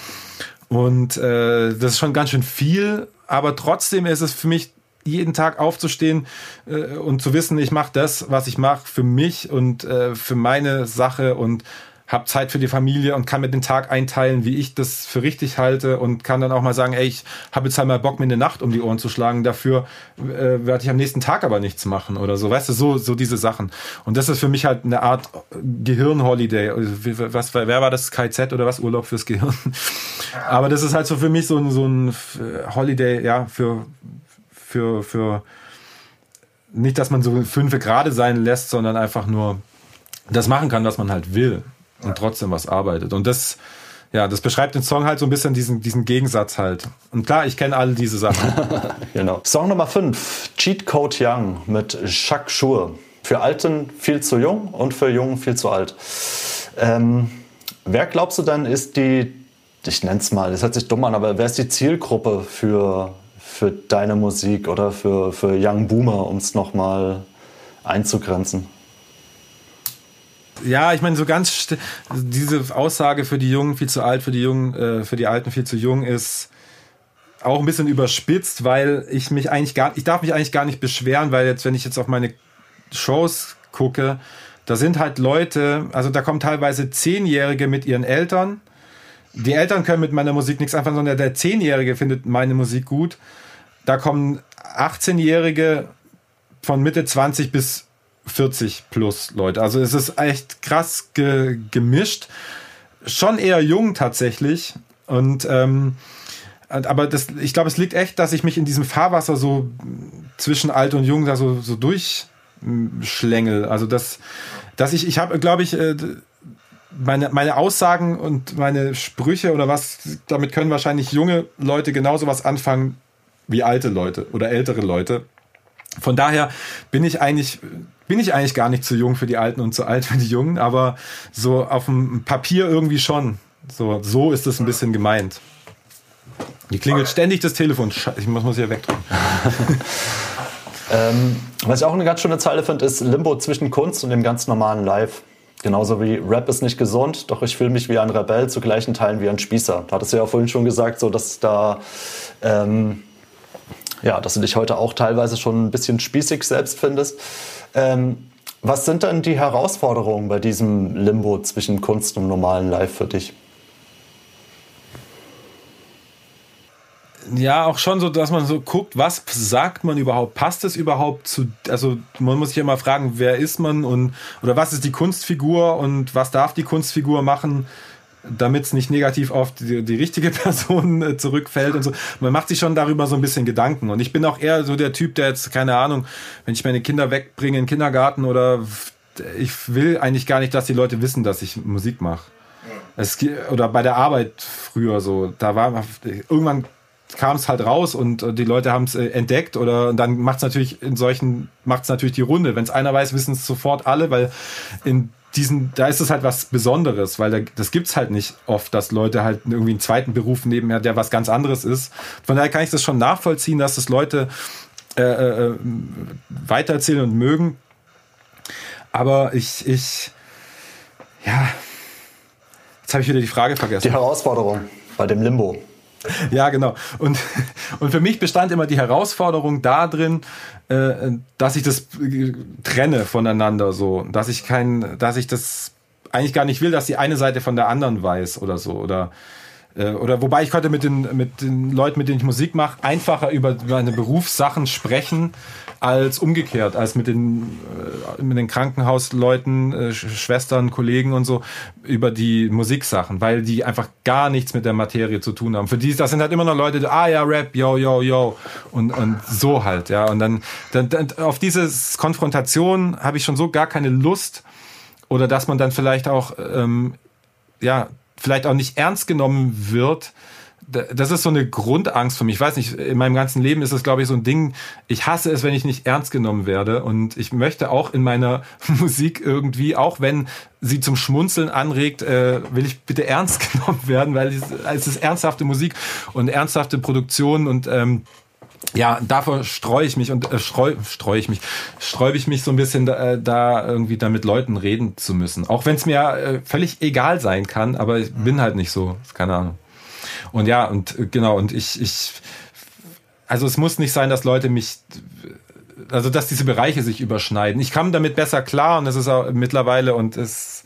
Und äh, das ist schon ganz schön viel, aber trotzdem ist es für mich jeden Tag aufzustehen äh, und zu wissen, ich mache das, was ich mache, für mich und äh, für meine Sache und habe Zeit für die Familie und kann mir den Tag einteilen, wie ich das für richtig halte und kann dann auch mal sagen, ey, ich habe jetzt halt mal Bock, mir eine Nacht um die Ohren zu schlagen, dafür äh, werde ich am nächsten Tag aber nichts machen oder so, weißt du, so, so diese Sachen. Und das ist für mich halt eine Art Gehirnholiday. Was, wer war das? KZ oder was? Urlaub fürs Gehirn. aber das ist halt so für mich so ein, so ein Holiday, ja, für, für, für nicht, dass man so fünf gerade sein lässt, sondern einfach nur das machen kann, was man halt will und trotzdem was arbeitet. Und das, ja, das beschreibt den Song halt so ein bisschen diesen, diesen Gegensatz halt. Und klar, ich kenne alle diese Sachen. genau. Song Nummer 5, Cheat Code Young mit Chuck Schur. Für Alten viel zu jung und für Jungen viel zu alt. Ähm, wer glaubst du dann ist die, ich nenne es mal, das hört sich dumm an, aber wer ist die Zielgruppe für für deine Musik oder für, für Young Boomer, um es nochmal einzugrenzen? Ja, ich meine, so ganz diese Aussage für die Jungen viel zu alt, für die Jungen, äh, für die Alten viel zu jung ist auch ein bisschen überspitzt, weil ich mich eigentlich gar, ich darf mich eigentlich gar nicht beschweren, weil jetzt, wenn ich jetzt auf meine Shows gucke, da sind halt Leute, also da kommen teilweise Zehnjährige mit ihren Eltern. Die Eltern können mit meiner Musik nichts anfangen, sondern der Zehnjährige findet meine Musik gut. Da kommen 18-Jährige von Mitte 20 bis 40 plus Leute. Also es ist echt krass ge gemischt. Schon eher jung tatsächlich. Und ähm, aber das, ich glaube, es liegt echt, dass ich mich in diesem Fahrwasser so zwischen alt und jung da so, so durchschlängel. Also dass, dass ich, ich habe, glaube ich, äh, meine, meine Aussagen und meine Sprüche oder was, damit können wahrscheinlich junge Leute genauso was anfangen wie alte Leute oder ältere Leute. Von daher bin ich eigentlich bin ich eigentlich gar nicht zu jung für die Alten und zu alt für die Jungen, aber so auf dem Papier irgendwie schon. So, so ist es ein bisschen gemeint. Die klingelt ständig das Telefon. Ich muss, muss hier wegdrücken. ähm, was ich auch eine ganz schöne Zeile finde, ist Limbo zwischen Kunst und dem ganz normalen Live. Genauso wie Rap ist nicht gesund, doch ich fühle mich wie ein Rebell, zu gleichen Teilen wie ein Spießer. Da hattest du ja vorhin schon gesagt, so dass da ähm, ja, dass du dich heute auch teilweise schon ein bisschen spießig selbst findest. Ähm, was sind denn die Herausforderungen bei diesem Limbo zwischen Kunst und normalen Live für dich? Ja, auch schon so, dass man so guckt, was sagt man überhaupt? Passt es überhaupt zu, also man muss sich immer fragen, wer ist man und, oder was ist die Kunstfigur und was darf die Kunstfigur machen? Damit es nicht negativ auf die, die richtige Person äh, zurückfällt und so. Man macht sich schon darüber so ein bisschen Gedanken. Und ich bin auch eher so der Typ, der jetzt, keine Ahnung, wenn ich meine Kinder wegbringe in den Kindergarten oder ich will eigentlich gar nicht, dass die Leute wissen, dass ich Musik mache. Es, oder bei der Arbeit früher so, da war irgendwann kam es halt raus und die Leute haben es äh, entdeckt oder dann macht es natürlich in solchen macht es natürlich die Runde. Wenn es einer weiß, wissen es sofort alle, weil in diesen, da ist es halt was Besonderes, weil da, das gibt's halt nicht oft, dass Leute halt irgendwie einen zweiten Beruf nebenher, der was ganz anderes ist. Von daher kann ich das schon nachvollziehen, dass das Leute äh, äh, weitererzählen und mögen. Aber ich, ich, ja, jetzt habe ich wieder die Frage vergessen. Die Herausforderung bei dem Limbo. Ja, genau. Und, und für mich bestand immer die Herausforderung darin, äh, dass ich das trenne voneinander so, dass ich kein, dass ich das eigentlich gar nicht will, dass die eine Seite von der anderen weiß oder so oder äh, oder wobei ich konnte mit den mit den Leuten, mit denen ich Musik mache, einfacher über meine Berufssachen sprechen als umgekehrt, als mit den äh, mit den Krankenhausleuten, äh, Schwestern, Kollegen und so über die Musiksachen, weil die einfach gar nichts mit der Materie zu tun haben. Für die das sind halt immer noch Leute, ah ja Rap, yo yo yo und und so halt, ja und dann, dann, dann auf diese Konfrontation habe ich schon so gar keine Lust oder dass man dann vielleicht auch ähm, ja vielleicht auch nicht ernst genommen wird. Das ist so eine Grundangst für mich. Ich weiß nicht, in meinem ganzen Leben ist es, glaube ich, so ein Ding. Ich hasse es, wenn ich nicht ernst genommen werde. Und ich möchte auch in meiner Musik irgendwie, auch wenn sie zum Schmunzeln anregt, äh, will ich bitte ernst genommen werden, weil es, ist ernsthafte Musik und ernsthafte Produktion und ähm, ja, davor streue ich mich und äh, streu, streu ich mich, sträube ich mich so ein bisschen da, äh, da irgendwie da mit Leuten reden zu müssen. Auch wenn es mir äh, völlig egal sein kann, aber ich bin halt nicht so, keine Ahnung. Und ja, und äh, genau, und ich, ich, also es muss nicht sein, dass Leute mich, also dass diese Bereiche sich überschneiden. Ich kam damit besser klar und es ist auch mittlerweile und es,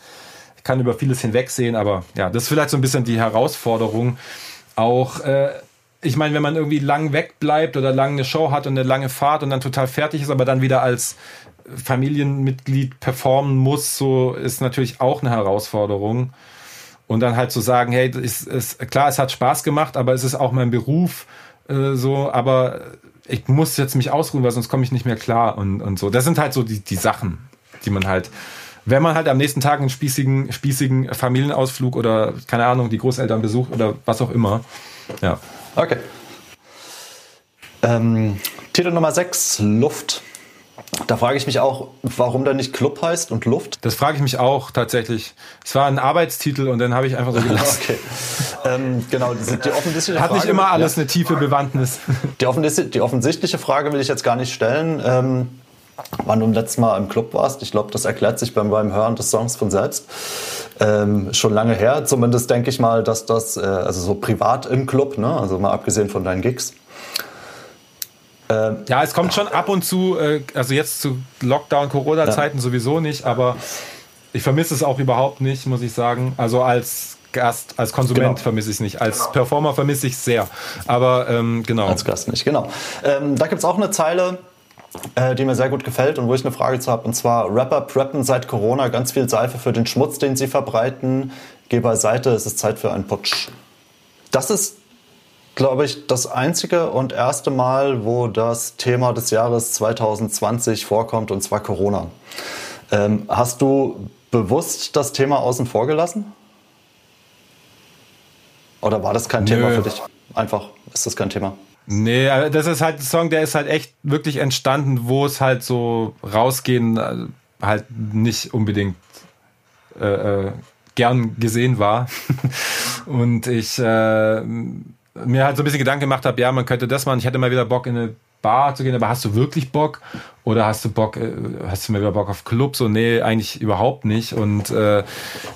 kann über vieles hinwegsehen, aber ja, das ist vielleicht so ein bisschen die Herausforderung, auch äh, ich meine, wenn man irgendwie lang wegbleibt oder lang eine Show hat und eine lange Fahrt und dann total fertig ist, aber dann wieder als Familienmitglied performen muss, so ist natürlich auch eine Herausforderung. Und dann halt zu so sagen, hey, ist, ist, klar, es hat Spaß gemacht, aber es ist auch mein Beruf, äh, so, aber ich muss jetzt mich ausruhen, weil sonst komme ich nicht mehr klar und, und so. Das sind halt so die, die Sachen, die man halt, wenn man halt am nächsten Tag einen spießigen, spießigen Familienausflug oder, keine Ahnung, die Großeltern besucht oder was auch immer, ja. Okay. Ähm, Titel Nummer 6, Luft. Da frage ich mich auch, warum der nicht Club heißt und Luft? Das frage ich mich auch tatsächlich. Es war ein Arbeitstitel und dann habe ich einfach so gelassen. okay. Ähm, genau, die, die offensichtliche Hat nicht immer alles ja. eine tiefe Bewandtnis. Die, offensichtliche, die offensichtliche Frage will ich jetzt gar nicht stellen. Ähm, wann du letztes Mal im Club warst. Ich glaube, das erklärt sich beim, beim Hören des Songs von selbst. Ähm, schon lange her. Zumindest denke ich mal, dass das, äh, also so privat im Club, ne? also mal abgesehen von deinen Gigs. Ähm, ja, es kommt schon ab und zu, äh, also jetzt zu Lockdown, Corona-Zeiten ja. sowieso nicht, aber ich vermisse es auch überhaupt nicht, muss ich sagen. Also als Gast, als Konsument genau. vermisse ich es nicht. Als Performer vermisse ich es sehr. Aber ähm, genau. Als Gast nicht, genau. Ähm, da gibt es auch eine Zeile, äh, die mir sehr gut gefällt und wo ich eine Frage zu habe. Und zwar, Rapper preppen seit Corona ganz viel Seife für den Schmutz, den sie verbreiten. Geh beiseite, es ist Zeit für einen Putsch. Das ist, glaube ich, das einzige und erste Mal, wo das Thema des Jahres 2020 vorkommt, und zwar Corona. Ähm, hast du bewusst das Thema außen vor gelassen? Oder war das kein Nö. Thema für dich? Einfach ist das kein Thema. Nee, das ist halt ein Song, der ist halt echt wirklich entstanden, wo es halt so rausgehen äh, halt nicht unbedingt äh, äh gern gesehen war. Und ich äh, mir halt so ein bisschen Gedanken gemacht habe, ja, man könnte das machen. Ich hätte mal wieder Bock in eine Bar zu gehen, aber hast du wirklich Bock? Oder hast du Bock, äh, hast du mal wieder Bock auf Club? So, nee, eigentlich überhaupt nicht. Und äh,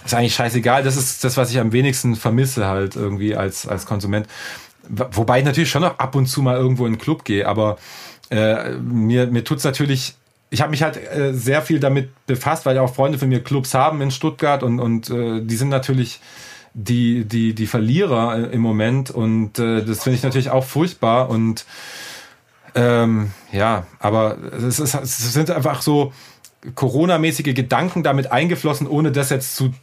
ist eigentlich scheißegal. Das ist das, was ich am wenigsten vermisse halt irgendwie als, als Konsument. Wobei ich natürlich schon noch ab und zu mal irgendwo in den Club gehe, aber äh, mir, mir tut's natürlich ich habe mich halt äh, sehr viel damit befasst, weil auch Freunde von mir Clubs haben in Stuttgart und, und äh, die sind natürlich die, die, die Verlierer äh, im Moment und äh, das finde ich natürlich auch furchtbar und ähm, ja, aber es, ist, es sind einfach so Corona-mäßige Gedanken damit eingeflossen, ohne das jetzt zu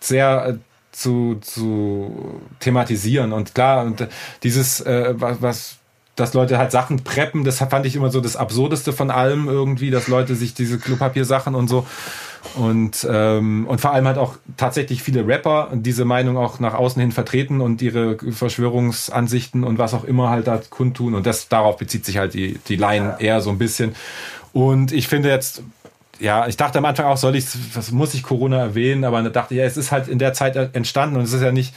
sehr äh, zu, zu thematisieren. Und klar, und dieses, äh, was, was, dass Leute halt Sachen preppen, das fand ich immer so das Absurdeste von allem irgendwie, dass Leute sich diese Klopapier-Sachen und so und, ähm, und vor allem halt auch tatsächlich viele Rapper diese Meinung auch nach außen hin vertreten und ihre Verschwörungsansichten und was auch immer halt da kundtun. Und das darauf bezieht sich halt die, die Line eher so ein bisschen. Und ich finde jetzt, ja, ich dachte am Anfang auch, soll ich, was muss ich Corona erwähnen? Aber dann dachte ich, ja, es ist halt in der Zeit entstanden und es ist ja nicht,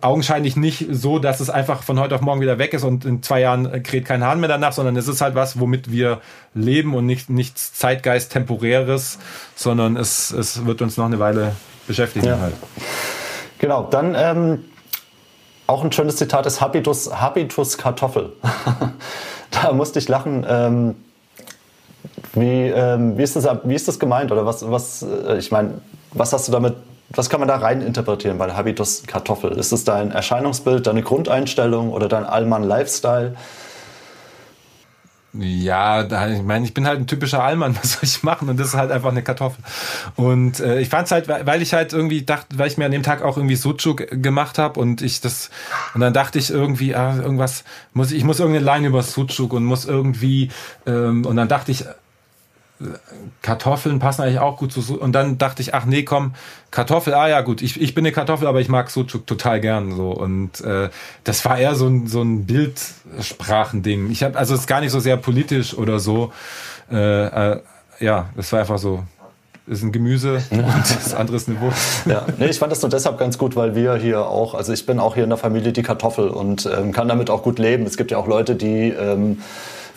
augenscheinlich nicht so, dass es einfach von heute auf morgen wieder weg ist und in zwei Jahren kräht kein Hahn mehr danach, sondern es ist halt was, womit wir leben und nicht nichts Zeitgeist temporäres, sondern es, es wird uns noch eine Weile beschäftigen ja. halt. Genau, dann ähm, auch ein schönes Zitat ist Habitus, Habitus Kartoffel. da musste ich lachen. Ähm, wie, ähm, wie, ist das, wie ist das gemeint? Oder was, was äh, ich meine, was hast du damit, was kann man da rein interpretieren bei der Habitus Kartoffel? Ist es dein Erscheinungsbild, deine Grundeinstellung oder dein Allmann-Lifestyle? Ja, ich meine, ich bin halt ein typischer Allmann, was soll ich machen? Und das ist halt einfach eine Kartoffel. Und äh, ich fand es halt, weil ich halt irgendwie dachte, weil ich mir an dem Tag auch irgendwie Sucuk gemacht habe und ich das, und dann dachte ich irgendwie, ah, irgendwas, muss ich, ich muss irgendeine Line über Sucuk und muss irgendwie, ähm, und dann dachte ich, Kartoffeln passen eigentlich auch gut zu. Und dann dachte ich, ach nee, komm, Kartoffel, ah ja gut, ich, ich bin eine Kartoffel, aber ich mag Sucuk total gern so. Und äh, das war eher so ein, so ein Bildsprachending. Ich habe, also es ist gar nicht so sehr politisch oder so. Äh, äh, ja, das war einfach so. Das ist ein Gemüse und das andere ist eine Wurst. Ja, nee, ich fand das nur deshalb ganz gut, weil wir hier auch, also ich bin auch hier in der Familie die Kartoffel und ähm, kann damit auch gut leben. Es gibt ja auch Leute, die ähm,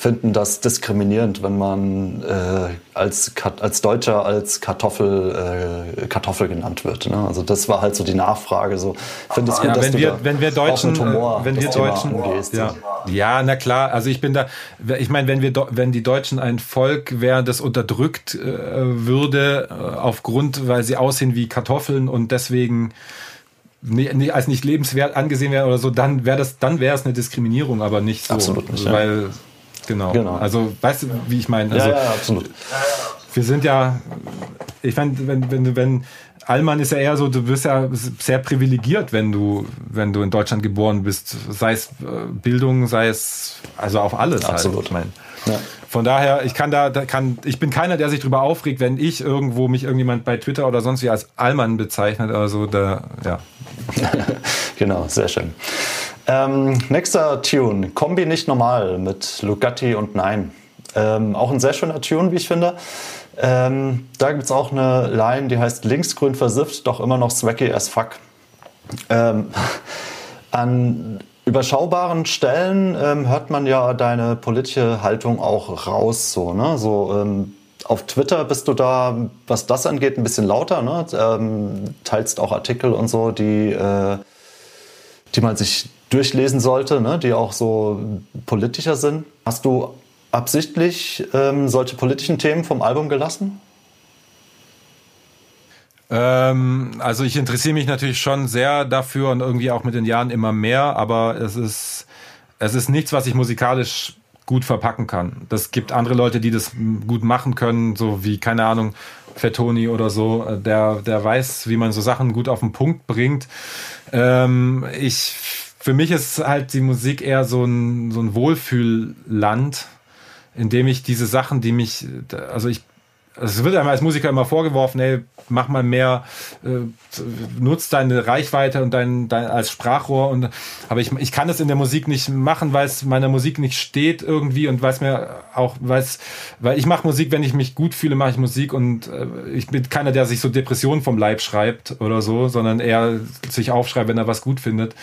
finden das diskriminierend, wenn man äh, als, als Deutscher als Kartoffel, äh, Kartoffel genannt wird. Ne? Also das war halt so die Nachfrage. So, finde es gut, ja, dass wenn du wir, da wenn wir Deutschen, mit Humor äh, wenn wir Deutschen, angehst, ja. ja, na klar. Also ich bin da, ich meine, wenn wir, wenn die Deutschen ein Volk wären, das unterdrückt äh, würde äh, aufgrund, weil sie aussehen wie Kartoffeln und deswegen nee, als nicht lebenswert angesehen werden oder so, dann wäre das, dann wäre es eine Diskriminierung, aber nicht so, Absolut nicht, weil ja. Genau. genau. Also, weißt du, wie ich meine? Also, ja, ja, absolut. Wir sind ja, ich meine, wenn, wenn, wenn, Allmann ist ja eher so, du bist ja sehr privilegiert, wenn du, wenn du in Deutschland geboren bist. Sei es äh, Bildung, sei es, also auf alles. Halt. Absolut. Halt. Ja. Von daher, ich kann da, da kann, ich bin keiner, der sich darüber aufregt, wenn ich irgendwo mich irgendjemand bei Twitter oder sonst wie als Allmann bezeichnet. Also da, ja. genau, sehr schön. Ähm, nächster Tune, Kombi nicht normal mit Lugatti und Nein. Ähm, auch ein sehr schöner Tune, wie ich finde. Ähm, da gibt es auch eine Line, die heißt linksgrün versifft, doch immer noch swaggy as fuck. Ähm, an überschaubaren Stellen ähm, hört man ja deine politische Haltung auch raus. So, ne? so ähm, auf Twitter bist du da, was das angeht, ein bisschen lauter. Ne? teilst auch Artikel und so, die, äh, die man sich durchlesen sollte, ne, die auch so politischer sind. Hast du absichtlich ähm, solche politischen Themen vom Album gelassen? Ähm, also ich interessiere mich natürlich schon sehr dafür und irgendwie auch mit den Jahren immer mehr, aber es ist, es ist nichts, was ich musikalisch gut verpacken kann. Das gibt andere Leute, die das gut machen können, so wie, keine Ahnung, Fettoni oder so, der, der weiß, wie man so Sachen gut auf den Punkt bringt. Ähm, ich für mich ist halt die Musik eher so ein, so ein Wohlfühlland, in dem ich diese Sachen, die mich, also ich, es wird einem als Musiker immer vorgeworfen, ey, mach mal mehr, äh, nutz deine Reichweite und dein, dein als Sprachrohr und aber ich, ich kann es in der Musik nicht machen, weil es meiner Musik nicht steht irgendwie und weil es mir auch, weil es, weil ich mache Musik, wenn ich mich gut fühle, mache ich Musik und äh, ich bin keiner, der sich so Depressionen vom Leib schreibt oder so, sondern eher sich aufschreibt, wenn er was gut findet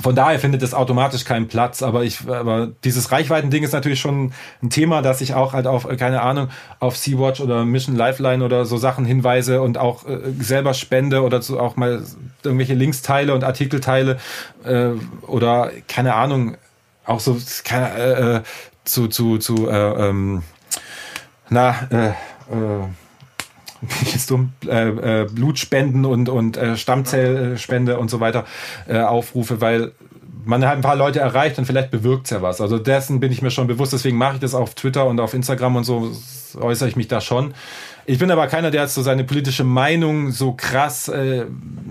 von daher findet es automatisch keinen Platz, aber ich, aber dieses Reichweiten-Ding ist natürlich schon ein Thema, dass ich auch halt auf, keine Ahnung, auf Sea-Watch oder Mission Lifeline oder so Sachen hinweise und auch äh, selber spende oder so auch mal irgendwelche Links teile und Artikel teile äh, oder keine Ahnung, auch so keine, äh, äh zu, zu, zu, äh, ähm, na, äh, äh, jetzt dumm, äh, äh, Blutspenden und, und äh, Stammzellspende und so weiter äh, aufrufe, weil man halt ein paar Leute erreicht und vielleicht bewirkt es ja was. Also dessen bin ich mir schon bewusst, deswegen mache ich das auf Twitter und auf Instagram und so äußere ich mich da schon. Ich bin aber keiner, der jetzt so seine politische Meinung so krass äh,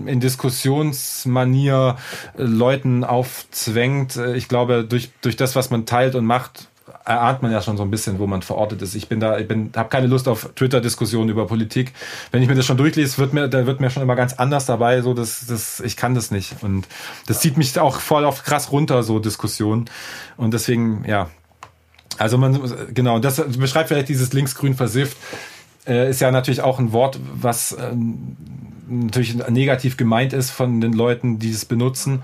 in Diskussionsmanier äh, Leuten aufzwängt. Äh, ich glaube, durch, durch das, was man teilt und macht, erahnt man ja schon so ein bisschen, wo man verortet ist. Ich bin da, ich bin, habe keine Lust auf Twitter-Diskussionen über Politik. Wenn ich mir das schon durchlese, wird mir, da wird mir schon immer ganz anders dabei. So, das, das, ich kann das nicht. Und das zieht mich auch voll auf krass runter, so Diskussionen. Und deswegen, ja. Also man, genau, das beschreibt vielleicht dieses linksgrün versifft. äh, ist ja natürlich auch ein Wort, was ähm, natürlich negativ gemeint ist von den Leuten, die es benutzen.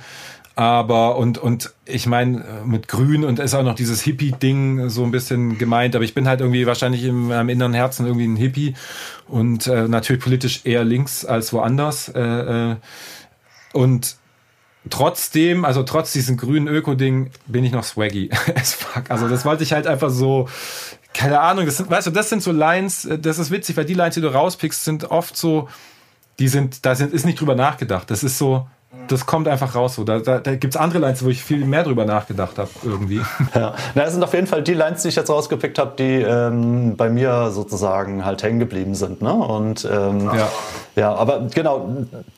Aber und und ich meine mit Grün und ist auch noch dieses Hippie-Ding so ein bisschen gemeint. Aber ich bin halt irgendwie wahrscheinlich in meinem inneren Herzen irgendwie ein Hippie und äh, natürlich politisch eher links als woanders. Äh, äh, und trotzdem, also trotz diesem grünen Öko-Ding, bin ich noch swaggy as fuck. Also das wollte ich halt einfach so, keine Ahnung, das sind, weißt du, das sind so Lines, äh, das ist witzig, weil die Lines, die du rauspickst, sind oft so, die sind, da sind, ist nicht drüber nachgedacht. Das ist so, das kommt einfach raus so. Da, da, da gibt es andere Lines, wo ich viel mehr drüber nachgedacht habe, irgendwie. Ja, Na, das sind auf jeden Fall die Lines, die ich jetzt rausgepickt habe, die ähm, bei mir sozusagen halt hängen geblieben sind. Ne? Und ähm, ja. ja, aber genau,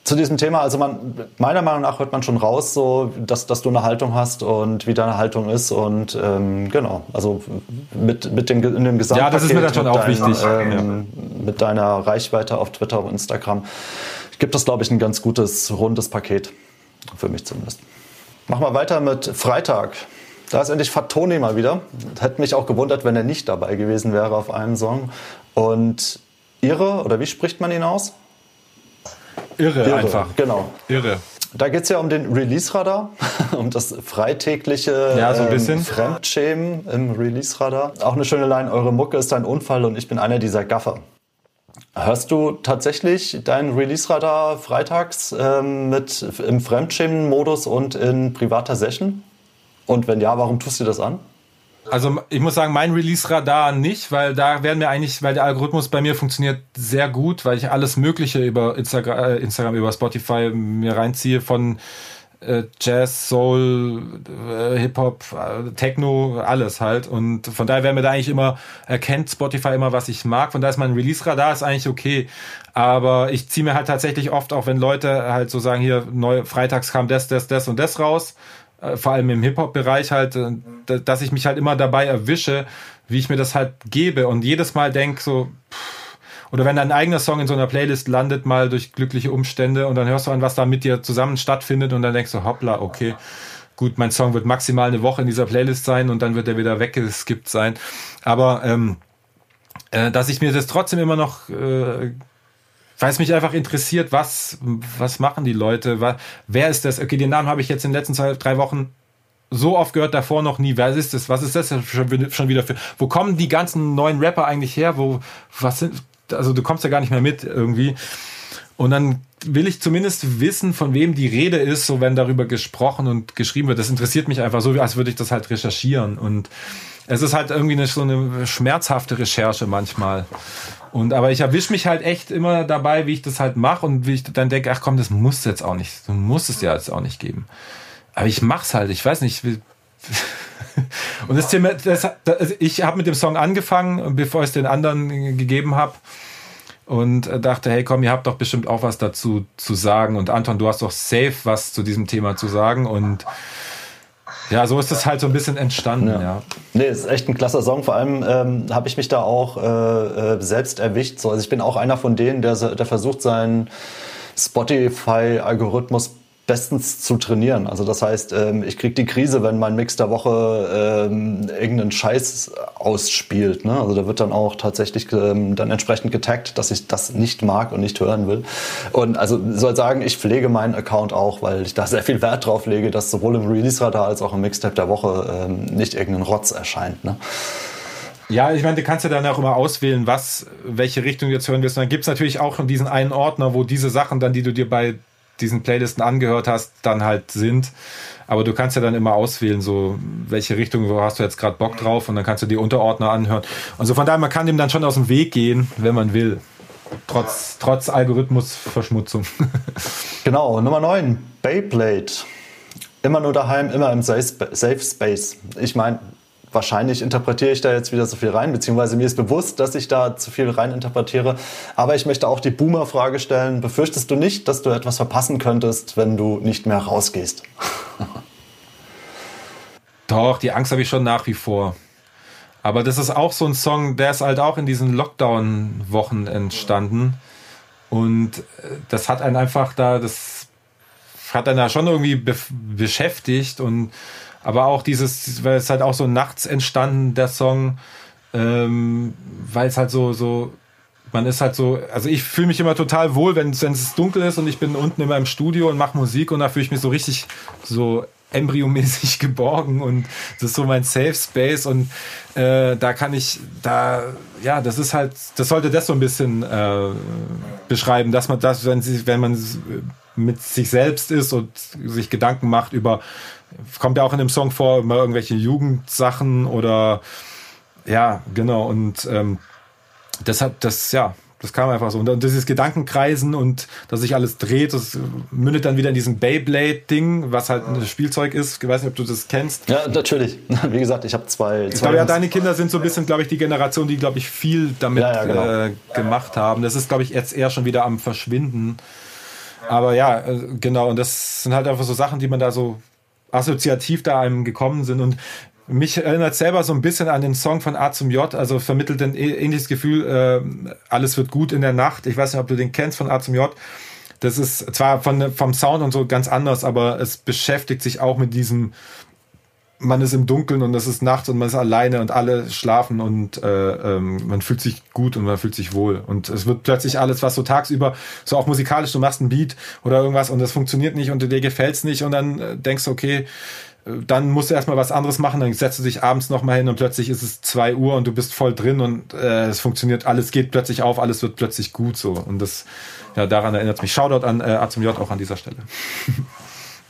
zu diesem Thema, also man, meiner Meinung nach hört man schon raus, so, dass, dass du eine Haltung hast und wie deine Haltung ist. Und ähm, genau, also mit, mit dem, in dem Gesamtpaket. Ja, das ist mir dann schon auch dein, wichtig. Ähm, ja. Mit deiner Reichweite auf Twitter und Instagram gibt es, glaube ich, ein ganz gutes, rundes Paket. Für mich zumindest. Machen wir weiter mit Freitag. Da ist endlich Fatoni mal wieder. Hätte mich auch gewundert, wenn er nicht dabei gewesen wäre auf einem Song. Und Irre, oder wie spricht man ihn aus? Irre, Irre einfach. Genau. Irre. Da geht es ja um den Release-Radar, um das freitägliche ja, so ein bisschen. Ähm, Fremdschämen im Release-Radar. Auch eine schöne Line, eure Mucke ist ein Unfall und ich bin einer dieser Gaffer. Hörst du tatsächlich deinen Release-Radar freitags ähm, mit im Fremdschämen-Modus und in privater Session? Und wenn ja, warum tust du das an? Also ich muss sagen, mein Release-Radar nicht, weil da werden wir eigentlich, weil der Algorithmus bei mir funktioniert sehr gut, weil ich alles Mögliche über Instagram, äh, Instagram über Spotify mir reinziehe von Jazz, Soul, äh, Hip-Hop, äh, Techno, alles halt. Und von daher werden wir da eigentlich immer, erkennt Spotify immer, was ich mag. Von daher ist mein Release-Radar ist eigentlich okay. Aber ich ziehe mir halt tatsächlich oft, auch wenn Leute halt so sagen, hier, neu, freitags kam das, das, das und das raus, vor allem im Hip-Hop-Bereich halt, dass ich mich halt immer dabei erwische, wie ich mir das halt gebe und jedes Mal denk so, pff, oder wenn dein eigener Song in so einer Playlist landet, mal durch glückliche Umstände und dann hörst du an, was da mit dir zusammen stattfindet und dann denkst du, hoppla, okay, gut, mein Song wird maximal eine Woche in dieser Playlist sein und dann wird er wieder weggeskippt sein. Aber ähm, äh, dass ich mir das trotzdem immer noch, äh, weil es mich einfach interessiert, was, was machen die Leute, was, wer ist das? Okay, den Namen habe ich jetzt in den letzten zwei, drei Wochen so oft gehört, davor noch nie. Wer ist das? Was ist das schon wieder für? Wo kommen die ganzen neuen Rapper eigentlich her? Wo, was sind, also du kommst ja gar nicht mehr mit irgendwie. Und dann will ich zumindest wissen, von wem die Rede ist, so wenn darüber gesprochen und geschrieben wird. Das interessiert mich einfach so, als würde ich das halt recherchieren. Und es ist halt irgendwie eine, so eine schmerzhafte Recherche manchmal. Und aber ich erwische mich halt echt immer dabei, wie ich das halt mache und wie ich dann denke, ach komm, das muss jetzt auch nicht, du musst es ja jetzt auch nicht geben. Aber ich mach's halt, ich weiß nicht, wie, und das Thema, das, das, ich habe mit dem Song angefangen, bevor ich es den anderen gegeben habe. Und dachte, hey komm, ihr habt doch bestimmt auch was dazu zu sagen. Und Anton, du hast doch safe was zu diesem Thema zu sagen. Und ja, so ist es halt so ein bisschen entstanden, ja. ja. Nee, ist echt ein klasse Song. Vor allem ähm, habe ich mich da auch äh, äh, selbst erwischt. So, also ich bin auch einer von denen, der, der versucht, seinen Spotify-Algorithmus bestens zu trainieren. Also das heißt, ähm, ich kriege die Krise, wenn mein Mix der Woche ähm, irgendeinen Scheiß ausspielt. Ne? Also da wird dann auch tatsächlich ähm, dann entsprechend getaggt, dass ich das nicht mag und nicht hören will. Und also soll sagen, ich pflege meinen Account auch, weil ich da sehr viel Wert drauf lege, dass sowohl im Release-Radar als auch im Mixtape der Woche ähm, nicht irgendein Rotz erscheint. Ne? Ja, ich meine, du kannst ja dann auch immer auswählen, was, welche Richtung du jetzt hören willst. Und dann gibt's natürlich auch diesen einen Ordner, wo diese Sachen dann, die du dir bei diesen Playlisten angehört hast, dann halt sind. Aber du kannst ja dann immer auswählen, so welche Richtung hast du jetzt gerade Bock drauf und dann kannst du die Unterordner anhören. Und so von daher, man kann dem dann schon aus dem Weg gehen, wenn man will. Trotz, trotz Algorithmusverschmutzung. genau, Nummer 9, Beyblade. Immer nur daheim, immer im Safe Space. Ich meine, wahrscheinlich interpretiere ich da jetzt wieder so viel rein, beziehungsweise mir ist bewusst, dass ich da zu viel rein interpretiere. Aber ich möchte auch die Boomer-Frage stellen. Befürchtest du nicht, dass du etwas verpassen könntest, wenn du nicht mehr rausgehst? Doch, die Angst habe ich schon nach wie vor. Aber das ist auch so ein Song, der ist halt auch in diesen Lockdown-Wochen entstanden. Und äh, das hat einen einfach da, das hat einen da schon irgendwie be beschäftigt und aber auch dieses, weil es halt auch so nachts entstanden, der Song, ähm, weil es halt so, so, man ist halt so, also ich fühle mich immer total wohl, wenn es dunkel ist und ich bin unten immer im Studio und mache Musik und da fühle ich mich so richtig so embryomäßig geborgen und das ist so mein Safe Space und äh, da kann ich, da, ja, das ist halt, das sollte das so ein bisschen äh, beschreiben, dass man das, wenn, sie, wenn man mit sich selbst ist und sich Gedanken macht über, kommt ja auch in dem Song vor, über irgendwelche Jugendsachen oder ja, genau und ähm, deshalb, das, ja, das kam einfach so. Und dieses Gedankenkreisen und dass sich alles dreht, das mündet dann wieder in diesem Beyblade-Ding, was halt ein Spielzeug ist. Ich weiß nicht, ob du das kennst. Ja, natürlich. Wie gesagt, ich habe zwei. Ich glaube, ja, deine Kinder sind so ein bisschen, glaube ich, die Generation, die, glaube ich, viel damit ja, ja, genau. äh, gemacht haben. Das ist, glaube ich, jetzt eher schon wieder am Verschwinden. Aber ja, äh, genau. Und das sind halt einfach so Sachen, die man da so assoziativ da einem gekommen sind. Und mich erinnert selber so ein bisschen an den Song von A zum J, also vermittelt ein ähnliches Gefühl, äh, alles wird gut in der Nacht. Ich weiß nicht, ob du den kennst von A zum J. Das ist zwar von, vom Sound und so ganz anders, aber es beschäftigt sich auch mit diesem, man ist im Dunkeln und es ist nachts und man ist alleine und alle schlafen und äh, ähm, man fühlt sich gut und man fühlt sich wohl. Und es wird plötzlich alles, was so tagsüber, so auch musikalisch, du machst einen Beat oder irgendwas und das funktioniert nicht und dir gefällt's nicht und dann äh, denkst du, okay, dann musst du erstmal was anderes machen, dann setzt du dich abends nochmal hin und plötzlich ist es zwei Uhr und du bist voll drin und äh, es funktioniert, alles geht plötzlich auf, alles wird plötzlich gut so. Und das, ja, daran erinnert mich. Shoutout an äh, A zum J auch an dieser Stelle.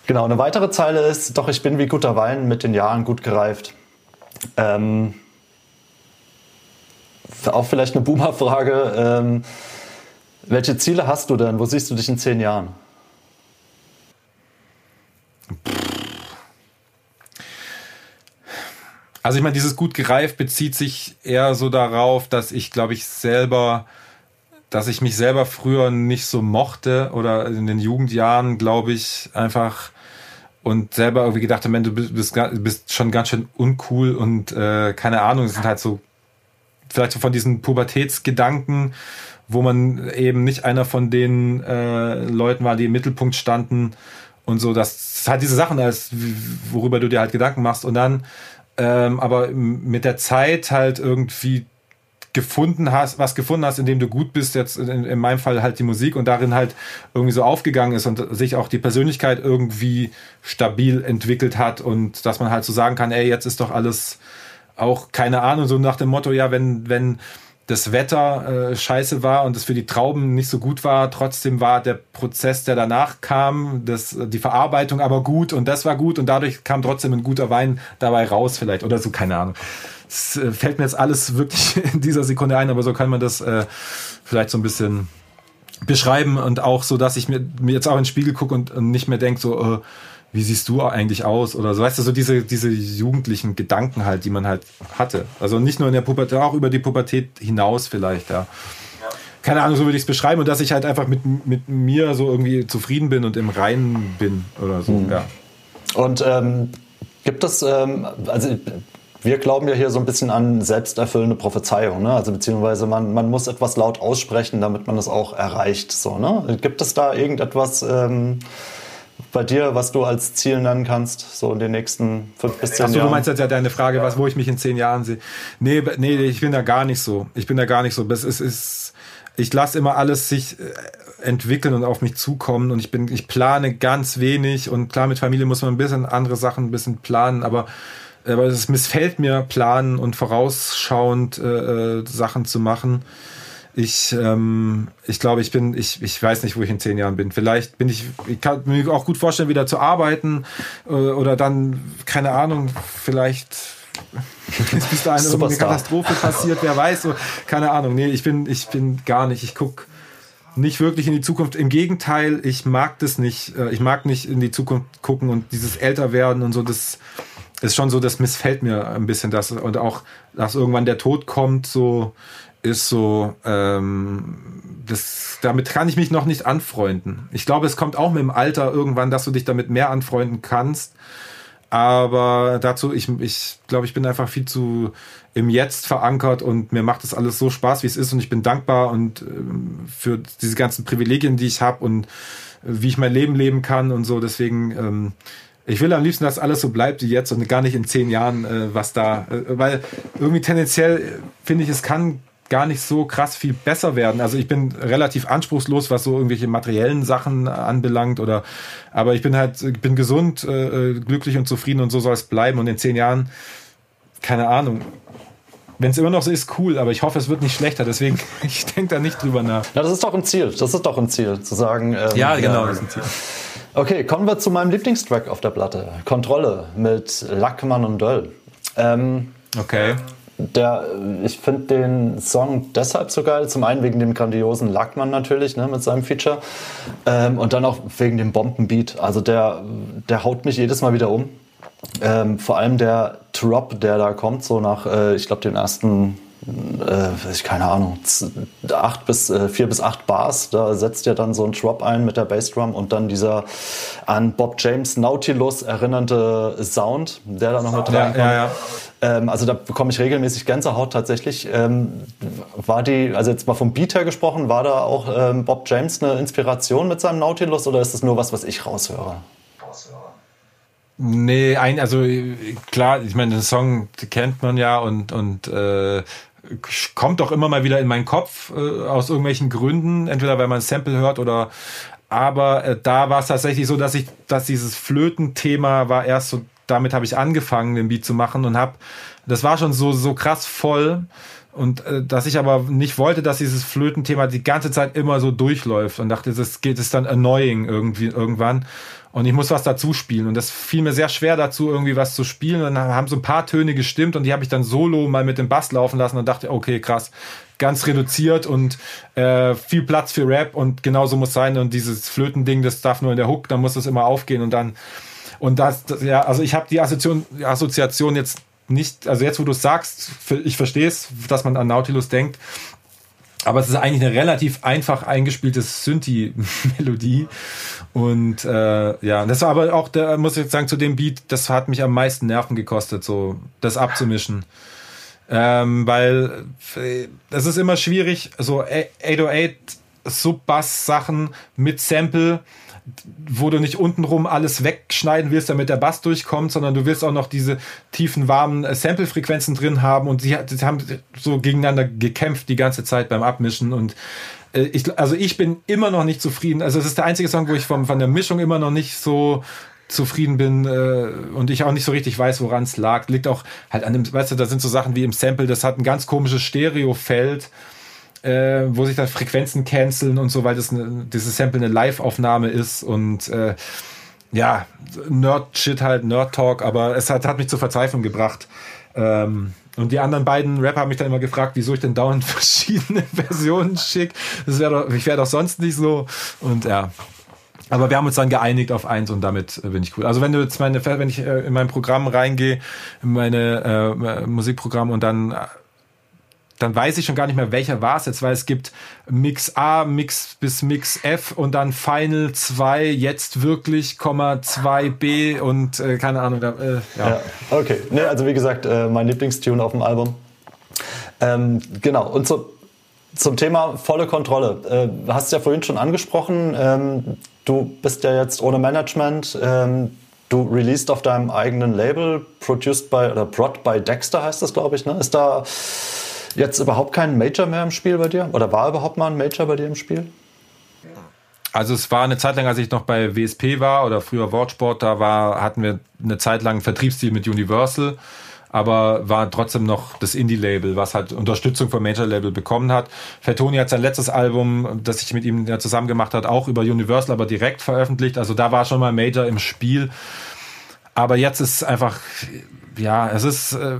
Genau, eine weitere Zeile ist, doch ich bin wie guter Wein mit den Jahren gut gereift. Ähm, auch vielleicht eine Boomer-Frage. Ähm, welche Ziele hast du denn? Wo siehst du dich in zehn Jahren? Also ich meine, dieses gut gereift bezieht sich eher so darauf, dass ich, glaube ich, selber, dass ich mich selber früher nicht so mochte oder in den Jugendjahren, glaube ich, einfach und selber irgendwie gedacht habe, du bist, bist, bist schon ganz schön uncool und äh, keine Ahnung, es sind halt so vielleicht so von diesen Pubertätsgedanken, wo man eben nicht einer von den äh, Leuten war, die im Mittelpunkt standen und so, das halt diese Sachen, als worüber du dir halt Gedanken machst. Und dann ähm, aber mit der Zeit halt irgendwie gefunden hast, was gefunden hast, in dem du gut bist, jetzt in, in, meinem Fall halt die Musik und darin halt irgendwie so aufgegangen ist und sich auch die Persönlichkeit irgendwie stabil entwickelt hat und dass man halt so sagen kann, ey, jetzt ist doch alles auch keine Ahnung, so nach dem Motto, ja, wenn, wenn, das Wetter äh, scheiße war und es für die Trauben nicht so gut war. Trotzdem war der Prozess, der danach kam, das, die Verarbeitung aber gut und das war gut und dadurch kam trotzdem ein guter Wein dabei raus vielleicht oder so, keine Ahnung. Es äh, fällt mir jetzt alles wirklich in dieser Sekunde ein, aber so kann man das äh, vielleicht so ein bisschen beschreiben und auch so, dass ich mir, mir jetzt auch in den Spiegel gucke und, und nicht mehr denke so, äh, wie siehst du eigentlich aus? Oder so, weißt du, so diese, diese jugendlichen Gedanken halt, die man halt hatte. Also nicht nur in der Pubertät, auch über die Pubertät hinaus vielleicht, ja. Keine Ahnung, so würde ich es beschreiben und dass ich halt einfach mit, mit mir so irgendwie zufrieden bin und im Reinen bin oder so, mhm. ja. Und ähm, gibt es, ähm, also wir glauben ja hier so ein bisschen an selbsterfüllende Prophezeiung, ne? Also beziehungsweise man, man muss etwas laut aussprechen, damit man es auch erreicht. So, ne? Gibt es da irgendetwas, ähm, bei dir, was du als Ziel nennen kannst, so in den nächsten fünf bis zehn Achso, Jahren? du meinst jetzt ja deine Frage, was, wo ich mich in zehn Jahren sehe. Nee, nee, ich bin da gar nicht so. Ich bin da gar nicht so. Es ist, ist ich lasse immer alles sich äh, entwickeln und auf mich zukommen und ich bin, ich plane ganz wenig und klar, mit Familie muss man ein bisschen andere Sachen ein bisschen planen, aber aber es missfällt mir, planen und vorausschauend äh, äh Sachen zu machen. Ich, ähm, ich glaube, ich bin, ich, ich weiß nicht, wo ich in zehn Jahren bin. Vielleicht bin ich, ich kann mir auch gut vorstellen, wieder zu arbeiten äh, oder dann, keine Ahnung, vielleicht ist bis dahin eine Katastrophe passiert, wer weiß, so, keine Ahnung. Nee, ich bin, ich bin gar nicht, ich guck nicht wirklich in die Zukunft. Im Gegenteil, ich mag das nicht. Äh, ich mag nicht in die Zukunft gucken und dieses Älterwerden und so, das ist schon so, das missfällt mir ein bisschen das und auch, dass irgendwann der Tod kommt, so ist so, ähm, das, damit kann ich mich noch nicht anfreunden. Ich glaube, es kommt auch mit dem Alter irgendwann, dass du dich damit mehr anfreunden kannst. Aber dazu, ich, ich glaube, ich bin einfach viel zu im Jetzt verankert und mir macht das alles so Spaß, wie es ist und ich bin dankbar und ähm, für diese ganzen Privilegien, die ich habe und äh, wie ich mein Leben leben kann und so. Deswegen, ähm, ich will am liebsten, dass alles so bleibt wie jetzt und gar nicht in zehn Jahren, äh, was da, äh, weil irgendwie tendenziell äh, finde ich, es kann gar nicht so krass viel besser werden. Also ich bin relativ anspruchslos, was so irgendwelche materiellen Sachen anbelangt oder, aber ich bin halt, ich bin gesund, äh, äh glücklich und zufrieden und so soll es bleiben und in zehn Jahren, keine Ahnung. Wenn es immer noch so ist, cool, aber ich hoffe, es wird nicht schlechter. Deswegen, ich denke da nicht drüber nach. Ja, das ist doch ein Ziel. Das ist doch ein Ziel, zu sagen. Ähm, ja, genau, ja, das ist ein Ziel. Okay, kommen wir zu meinem Lieblingstrack auf der Platte. Kontrolle mit Lackmann und Döll. Ähm, okay. Der, ich finde den Song deshalb so geil. Zum einen wegen dem grandiosen Lackmann natürlich, ne, mit seinem Feature. Ähm, und dann auch wegen dem Bombenbeat. Also der, der haut mich jedes Mal wieder um. Ähm, vor allem der Drop, der da kommt, so nach, äh, ich glaube, den ersten äh, keine Ahnung, acht bis, äh, vier bis acht Bars. Da setzt er dann so ein Drop ein mit der Bassdrum und dann dieser an Bob James Nautilus erinnernde Sound, der da noch mit reinkommt. Ja, ja, ja. Ähm, also da bekomme ich regelmäßig Gänsehaut tatsächlich. Ähm, war die, also jetzt mal vom Beat her gesprochen, war da auch ähm, Bob James eine Inspiration mit seinem Nautilus oder ist es nur was, was ich raushöre? Nee, ein, also klar, ich meine, den Song kennt man ja und, und äh, kommt doch immer mal wieder in meinen Kopf äh, aus irgendwelchen Gründen, entweder weil man ein Sample hört oder aber äh, da war es tatsächlich so, dass ich, dass dieses Flötenthema war erst so, damit habe ich angefangen, den Beat zu machen und habe, das war schon so so krass voll und äh, dass ich aber nicht wollte, dass dieses Flötenthema die ganze Zeit immer so durchläuft und dachte, das geht es dann annoying irgendwie irgendwann und ich muss was dazu spielen. Und das fiel mir sehr schwer dazu, irgendwie was zu spielen. Und dann haben so ein paar Töne gestimmt und die habe ich dann solo mal mit dem Bass laufen lassen und dachte, okay, krass, ganz reduziert und äh, viel Platz für Rap und genauso muss sein. Und dieses Flötending, das darf nur in der Hook, dann muss das immer aufgehen und dann. Und das, das ja, also ich habe die Assoziation, Assoziation jetzt nicht, also jetzt, wo du es sagst, ich verstehe es, dass man an Nautilus denkt, aber es ist eigentlich eine relativ einfach eingespielte Synthi-Melodie. Und äh, ja, das war aber auch, der, muss ich jetzt sagen, zu dem Beat, das hat mich am meisten Nerven gekostet, so das abzumischen. Ähm, weil äh, es ist immer schwierig, so 808 Sub-Bass-Sachen mit Sample wo du nicht untenrum alles wegschneiden willst, damit der Bass durchkommt, sondern du willst auch noch diese tiefen, warmen äh, Sample-Frequenzen drin haben und sie, haben so gegeneinander gekämpft die ganze Zeit beim Abmischen und ich, also ich bin immer noch nicht zufrieden. Also es ist der einzige Song, wo ich vom, von der Mischung immer noch nicht so zufrieden bin äh, und ich auch nicht so richtig weiß, woran es lag. Liegt auch halt an dem, weißt du, da sind so Sachen wie im Sample, das hat ein ganz komisches Stereofeld äh, wo sich dann Frequenzen canceln und so, weil das eine, dieses Sample eine Live-Aufnahme ist und äh, ja, Nerd-Shit halt, Nerd-Talk, aber es hat, hat mich zur Verzweiflung gebracht. Ähm, und die anderen beiden Rapper haben mich dann immer gefragt, wieso ich denn dauernd verschiedene Versionen schicke. Das wäre doch, ich wäre doch sonst nicht so. Und ja. Aber wir haben uns dann geeinigt auf eins und damit äh, bin ich cool. Also wenn du jetzt meine, wenn ich äh, in mein Programm reingehe, in meine äh, Musikprogramm und dann dann weiß ich schon gar nicht mehr, welcher war es jetzt, weil es gibt Mix A, Mix bis Mix F und dann Final 2, jetzt wirklich, 2B und äh, keine Ahnung. Äh, ja. ja. Okay, ne, also wie gesagt, äh, mein Lieblingstune auf dem Album. Ähm, genau, und so, zum Thema volle Kontrolle. Äh, hast ja vorhin schon angesprochen, ähm, du bist ja jetzt ohne Management. Ähm, du released auf deinem eigenen Label, produced by, oder prod by Dexter heißt das, glaube ich. Ne? Ist da jetzt überhaupt kein Major mehr im Spiel bei dir? Oder war überhaupt mal ein Major bei dir im Spiel? Also es war eine Zeit lang, als ich noch bei WSP war oder früher Wortsport, da war, hatten wir eine Zeit lang einen Vertriebsdeal mit Universal, aber war trotzdem noch das Indie-Label, was halt Unterstützung vom Major-Label bekommen hat. Fatoni hat sein letztes Album, das ich mit ihm ja zusammen gemacht hat, auch über Universal, aber direkt veröffentlicht. Also da war schon mal Major im Spiel. Aber jetzt ist einfach, ja, es ist, äh,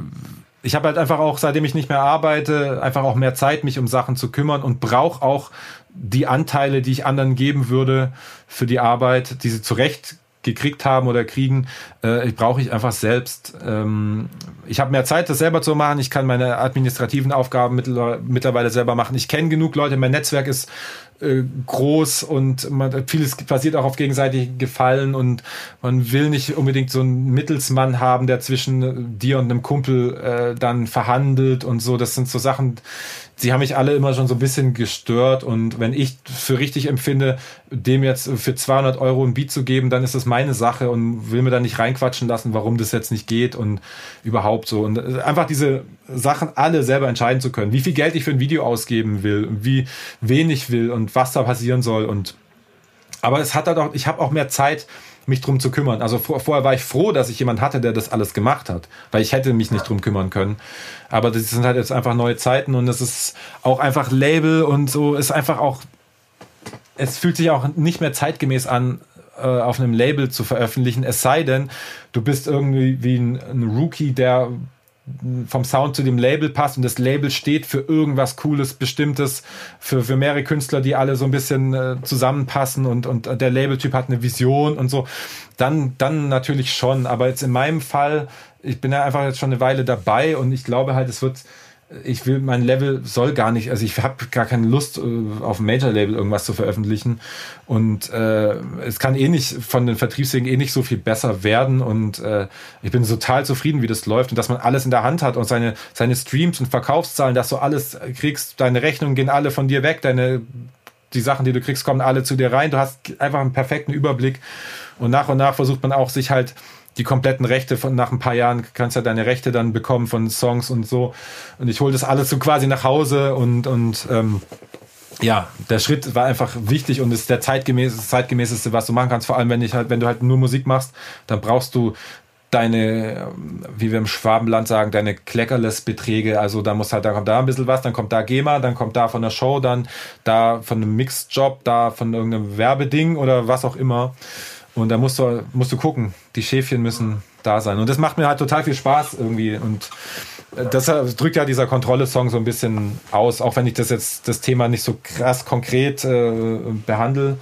ich habe halt einfach auch, seitdem ich nicht mehr arbeite, einfach auch mehr Zeit, mich um Sachen zu kümmern und brauche auch die Anteile, die ich anderen geben würde für die Arbeit, die sie zurecht gekriegt haben oder kriegen, äh, brauche ich einfach selbst. Ähm, ich habe mehr Zeit, das selber zu machen. Ich kann meine administrativen Aufgaben mittlerweile selber machen. Ich kenne genug Leute. Mein Netzwerk ist äh, groß und man, vieles basiert auch auf gegenseitigem Gefallen und man will nicht unbedingt so einen Mittelsmann haben, der zwischen dir und einem Kumpel äh, dann verhandelt und so. Das sind so Sachen, sie haben mich alle immer schon so ein bisschen gestört und wenn ich für richtig empfinde, dem jetzt für 200 Euro ein Beat zu geben, dann ist das meine Sache und will mir da nicht reinquatschen lassen, warum das jetzt nicht geht und überhaupt so. Und einfach diese Sachen alle selber entscheiden zu können, wie viel Geld ich für ein Video ausgeben will, wie wenig will und was da passieren soll und aber es hat halt auch, ich habe auch mehr Zeit, mich drum zu kümmern. Also vor, vorher war ich froh, dass ich jemand hatte, der das alles gemacht hat, weil ich hätte mich nicht drum kümmern können. Aber das sind halt jetzt einfach neue Zeiten und es ist auch einfach Label und so ist einfach auch, es fühlt sich auch nicht mehr zeitgemäß an, äh, auf einem Label zu veröffentlichen, es sei denn, du bist irgendwie wie ein, ein Rookie, der vom Sound zu dem Label passt und das Label steht für irgendwas Cooles, Bestimmtes, für, für mehrere Künstler, die alle so ein bisschen äh, zusammenpassen und, und der Labeltyp hat eine Vision und so, dann, dann natürlich schon. Aber jetzt in meinem Fall, ich bin ja einfach jetzt schon eine Weile dabei und ich glaube halt, es wird ich will, mein Level soll gar nicht, also ich habe gar keine Lust, äh, auf dem Major-Label irgendwas zu veröffentlichen. Und äh, es kann eh nicht von den Vertriebswegen eh nicht so viel besser werden. Und äh, ich bin total zufrieden, wie das läuft und dass man alles in der Hand hat und seine, seine Streams und Verkaufszahlen, dass du alles kriegst, deine Rechnungen gehen alle von dir weg, deine die Sachen, die du kriegst, kommen alle zu dir rein. Du hast einfach einen perfekten Überblick. Und nach und nach versucht man auch, sich halt die kompletten Rechte von nach ein paar Jahren kannst ja deine Rechte dann bekommen von Songs und so. Und ich hole das alles so quasi nach Hause und, und ähm, ja, der Schritt war einfach wichtig und ist der zeitgemäß, zeitgemäßeste, was du machen kannst. Vor allem, wenn ich halt, wenn du halt nur Musik machst, dann brauchst du deine, wie wir im Schwabenland sagen, deine Kleckerless-Beträge. Also da muss halt, da kommt da ein bisschen was, dann kommt da GEMA, dann kommt da von der Show, dann da von einem Mixed-Job, da von irgendeinem Werbeding oder was auch immer. Und da musst du, musst du gucken, die Schäfchen müssen da sein. Und das macht mir halt total viel Spaß irgendwie. Und das drückt ja dieser Kontrolle-Song so ein bisschen aus, auch wenn ich das jetzt das Thema nicht so krass konkret äh, behandle.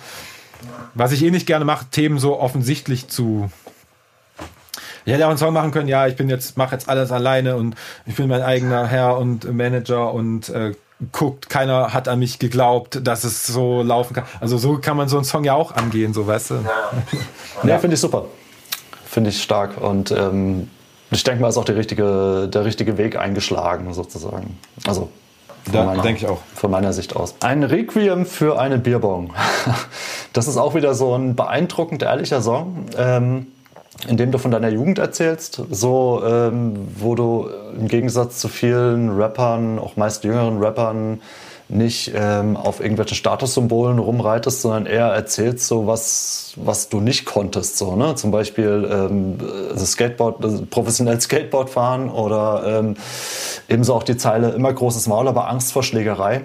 Was ich eh nicht gerne mache, Themen so offensichtlich zu. Ich hätte auch einen Song machen können, ja, ich bin jetzt, mache jetzt alles alleine und ich bin mein eigener Herr und Manager und äh, guckt, keiner hat an mich geglaubt, dass es so laufen kann. Also so kann man so einen Song ja auch angehen, so weißt du. Ja, ja finde ich super. Finde ich stark. Und ähm, ich denke mal, ist auch der richtige, der richtige Weg eingeschlagen, sozusagen. Also da denke ich auch. Von meiner Sicht aus. Ein Requiem für eine Bierbong. Das ist auch wieder so ein beeindruckend ehrlicher Song. Ähm, in dem du von deiner Jugend erzählst, so ähm, wo du im Gegensatz zu vielen Rappern, auch meist jüngeren Rappern, nicht ähm, auf irgendwelche Statussymbolen rumreitest, sondern eher erzählst so was, was du nicht konntest. So, ne? Zum Beispiel ähm, Skateboard, professionell Skateboard fahren oder ähm, ebenso auch die Zeile immer großes Maul, aber Angst vor Schlägerei.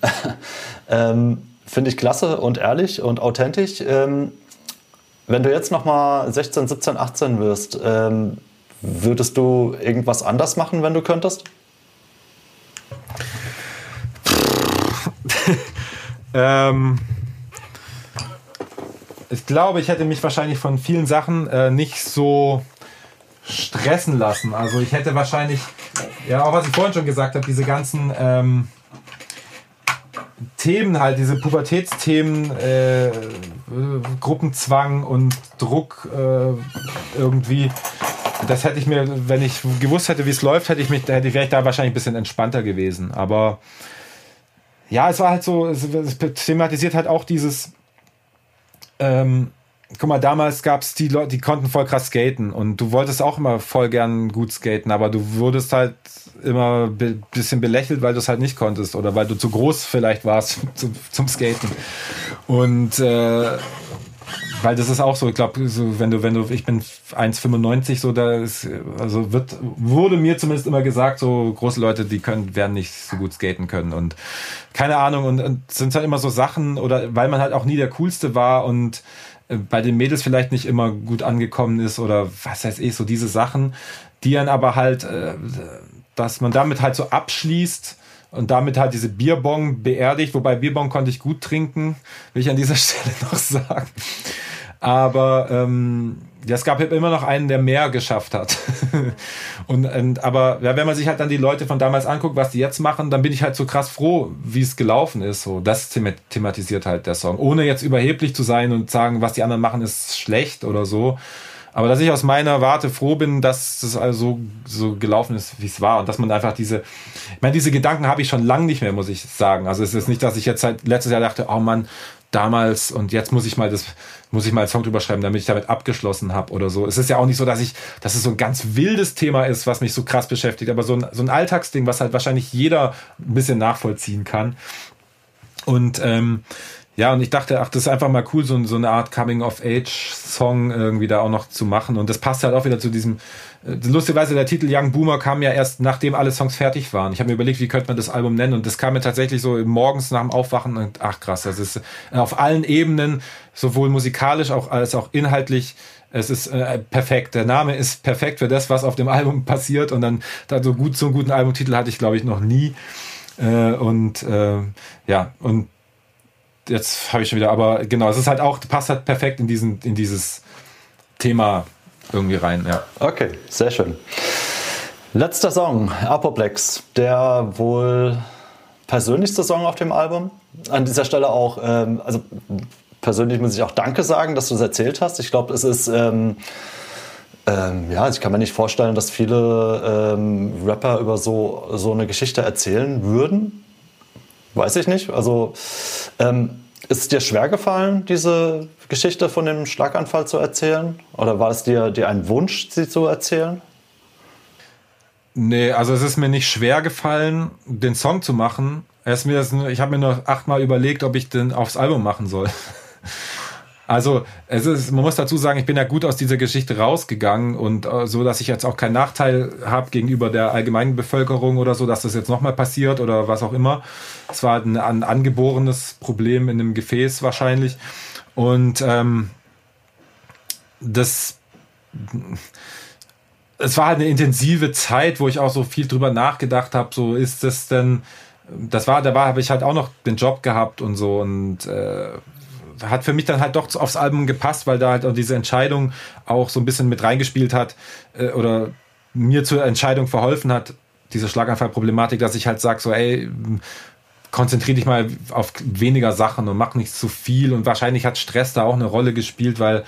ähm, Finde ich klasse und ehrlich und authentisch. Ähm, wenn du jetzt nochmal 16, 17, 18 wirst, ähm, würdest du irgendwas anders machen, wenn du könntest? ähm, ich glaube, ich hätte mich wahrscheinlich von vielen Sachen äh, nicht so stressen lassen. Also ich hätte wahrscheinlich, ja auch was ich vorhin schon gesagt habe, diese ganzen ähm, Themen halt, diese Pubertätsthemen, äh, Gruppenzwang und Druck äh, irgendwie. Das hätte ich mir, wenn ich gewusst hätte, wie es läuft, hätte ich mich, hätte wäre ich da wahrscheinlich ein bisschen entspannter gewesen. Aber ja, es war halt so, es, es thematisiert halt auch dieses, ähm, guck mal, damals gab es die Leute, die konnten voll krass skaten und du wolltest auch immer voll gern gut skaten, aber du wurdest halt immer be bisschen belächelt, weil du es halt nicht konntest oder weil du zu groß vielleicht warst zum, zum Skaten. Und äh, weil das ist auch so, ich glaube, so, wenn du, wenn du, ich bin 1,95, so da ist, also wird, wurde mir zumindest immer gesagt, so große Leute, die können, werden nicht so gut skaten können und keine Ahnung und, und sind halt immer so Sachen oder weil man halt auch nie der Coolste war und bei den Mädels vielleicht nicht immer gut angekommen ist oder was weiß ich, so diese Sachen, die dann aber halt, äh, dass man damit halt so abschließt und damit halt diese Bierbong beerdigt, wobei Bierbong konnte ich gut trinken, will ich an dieser Stelle noch sagen. Aber ähm, es gab immer noch einen, der mehr geschafft hat. und, und, aber ja, wenn man sich halt dann die Leute von damals anguckt, was die jetzt machen, dann bin ich halt so krass froh, wie es gelaufen ist. So, das thematisiert halt der Song. Ohne jetzt überheblich zu sein und sagen, was die anderen machen, ist schlecht oder so. Aber dass ich aus meiner Warte froh bin, dass das also so gelaufen ist, wie es war. Und dass man einfach diese, ich meine, diese Gedanken habe ich schon lange nicht mehr, muss ich sagen. Also es ist nicht, dass ich jetzt seit letztes Jahr dachte, oh Mann, damals und jetzt muss ich mal das, muss ich mal einen Song drüber schreiben, damit ich damit abgeschlossen habe oder so. Es ist ja auch nicht so, dass ich, dass es so ein ganz wildes Thema ist, was mich so krass beschäftigt, aber so ein, so ein Alltagsding, was halt wahrscheinlich jeder ein bisschen nachvollziehen kann. Und ähm, ja, und ich dachte, ach, das ist einfach mal cool, so, so eine Art Coming-of-Age-Song irgendwie da auch noch zu machen. Und das passt halt auch wieder zu diesem, lustigerweise der Titel Young Boomer kam ja erst, nachdem alle Songs fertig waren. Ich habe mir überlegt, wie könnte man das Album nennen? Und das kam mir tatsächlich so morgens nach dem Aufwachen und ach krass, das ist auf allen Ebenen, sowohl musikalisch auch als auch inhaltlich, es ist äh, perfekt. Der Name ist perfekt für das, was auf dem Album passiert. Und dann da so gut so einen guten Albumtitel hatte ich, glaube ich, noch nie. Äh, und äh, ja, und jetzt habe ich schon wieder, aber genau, es ist halt auch, passt halt perfekt in diesen, in dieses Thema irgendwie rein, ja. Okay, sehr schön. Letzter Song, Apoplex, der wohl persönlichste Song auf dem Album. An dieser Stelle auch, ähm, also persönlich muss ich auch Danke sagen, dass du es erzählt hast. Ich glaube, es ist, ähm, ähm, ja, ich kann mir nicht vorstellen, dass viele ähm, Rapper über so, so eine Geschichte erzählen würden. Weiß ich nicht. Also ähm, ist es dir schwer gefallen, diese Geschichte von dem Schlaganfall zu erzählen? Oder war es dir, dir ein Wunsch, sie zu erzählen? Nee, also es ist mir nicht schwer gefallen, den Song zu machen. ich habe mir nur achtmal überlegt, ob ich den aufs Album machen soll. Also es ist, man muss dazu sagen, ich bin ja gut aus dieser Geschichte rausgegangen und äh, so, dass ich jetzt auch keinen Nachteil habe gegenüber der allgemeinen Bevölkerung oder so, dass das jetzt nochmal passiert oder was auch immer. Es war ein, ein angeborenes Problem in einem Gefäß wahrscheinlich. Und ähm, das es war halt eine intensive Zeit, wo ich auch so viel drüber nachgedacht habe, so ist das denn, das war, da war, habe ich halt auch noch den Job gehabt und so und äh, hat für mich dann halt doch aufs Album gepasst, weil da halt auch diese Entscheidung auch so ein bisschen mit reingespielt hat äh, oder mir zur Entscheidung verholfen hat, diese Schlaganfallproblematik, dass ich halt sage, so, ey, konzentriere dich mal auf weniger Sachen und mach nicht zu viel. Und wahrscheinlich hat Stress da auch eine Rolle gespielt, weil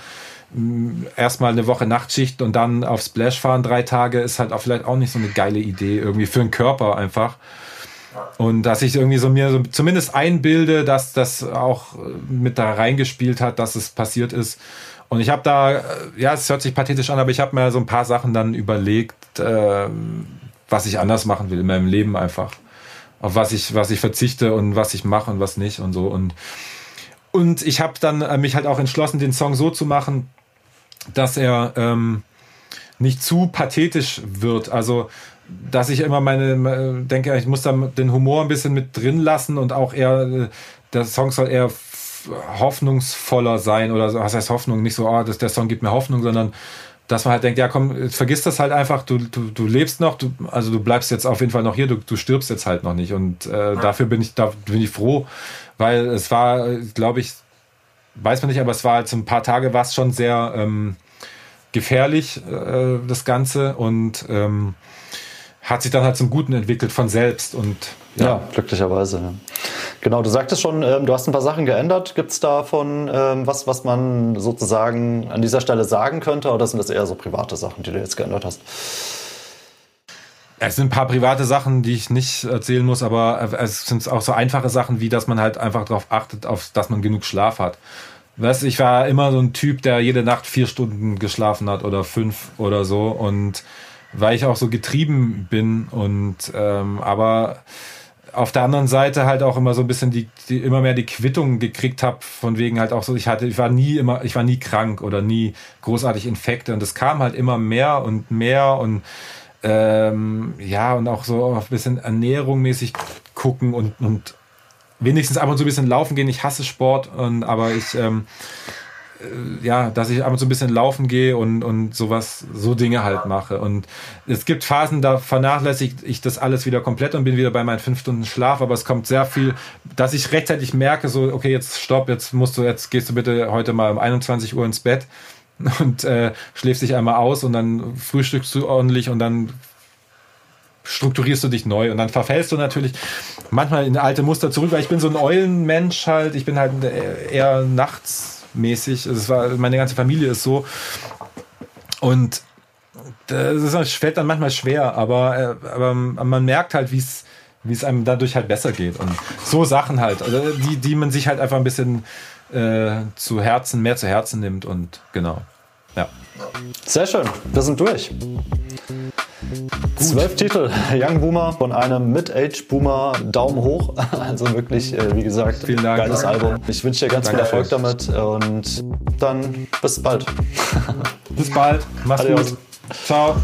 mm, erstmal eine Woche Nachtschicht und dann auf Splash fahren drei Tage ist halt auch vielleicht auch nicht so eine geile Idee irgendwie für den Körper einfach. Und dass ich irgendwie so mir so zumindest einbilde, dass das auch mit da reingespielt hat, dass es passiert ist. Und ich habe da, ja, es hört sich pathetisch an, aber ich habe mir so ein paar Sachen dann überlegt, äh, was ich anders machen will in meinem Leben einfach. Auf was ich, was ich verzichte und was ich mache und was nicht und so. Und, und ich habe dann äh, mich halt auch entschlossen, den Song so zu machen, dass er ähm, nicht zu pathetisch wird. Also dass ich immer meine, denke, ich muss da den Humor ein bisschen mit drin lassen und auch eher, der Song soll eher hoffnungsvoller sein oder so, was heißt Hoffnung? Nicht so, oh, das, der Song gibt mir Hoffnung, sondern dass man halt denkt, ja komm, vergiss das halt einfach, du, du, du lebst noch, du, also du bleibst jetzt auf jeden Fall noch hier, du, du stirbst jetzt halt noch nicht. Und äh, dafür bin ich, da bin ich froh, weil es war, glaube ich, weiß man nicht, aber es war jetzt ein paar Tage war es schon sehr ähm, gefährlich, äh, das Ganze. Und ähm, hat sich dann halt zum Guten entwickelt von selbst und ja, ja glücklicherweise. Ja. Genau, du sagtest schon, ähm, du hast ein paar Sachen geändert. Gibt es davon ähm, was, was man sozusagen an dieser Stelle sagen könnte oder sind das eher so private Sachen, die du jetzt geändert hast? Es sind ein paar private Sachen, die ich nicht erzählen muss, aber es sind auch so einfache Sachen, wie dass man halt einfach darauf achtet, auf, dass man genug Schlaf hat. Weißt, ich war immer so ein Typ, der jede Nacht vier Stunden geschlafen hat oder fünf oder so und weil ich auch so getrieben bin und ähm, aber auf der anderen Seite halt auch immer so ein bisschen die, die immer mehr die Quittung gekriegt habe von wegen halt auch so ich hatte ich war nie immer ich war nie krank oder nie großartig Infekte und es kam halt immer mehr und mehr und ähm, ja und auch so ein bisschen ernährungsmäßig gucken und und wenigstens ab und zu ein bisschen laufen gehen. Ich hasse Sport und aber ich ähm, äh, ja, dass ich ab und zu ein bisschen laufen gehe und, und sowas, so Dinge halt mache. Und es gibt Phasen, da vernachlässige ich das alles wieder komplett und bin wieder bei meinen fünf Stunden Schlaf, aber es kommt sehr viel, dass ich rechtzeitig merke, so, okay, jetzt stopp, jetzt musst du, jetzt gehst du bitte heute mal um 21 Uhr ins Bett und äh, schläfst dich einmal aus und dann frühstückst du ordentlich und dann strukturierst du dich neu. Und dann verfällst du natürlich manchmal in alte Muster zurück, weil ich bin so ein Eulenmensch halt, ich bin halt eher nachts mäßig. Also es war, meine ganze Familie ist so. Und das ist, fällt dann manchmal schwer, aber, äh, aber man merkt halt, wie es wie es einem dadurch halt besser geht. Und so Sachen halt, also die, die man sich halt einfach ein bisschen äh, zu Herzen, mehr zu Herzen nimmt und genau. Ja. Sehr schön, wir sind durch. Zwölf Titel, Young Boomer von einem Mid-Age-Boomer, Daumen hoch. Also wirklich, äh, wie gesagt, Vielen Dank. geiles Album. Ich wünsche dir ganz Danke viel Erfolg damit und dann bis bald. Bis bald. Mach's Adios. gut. Ciao.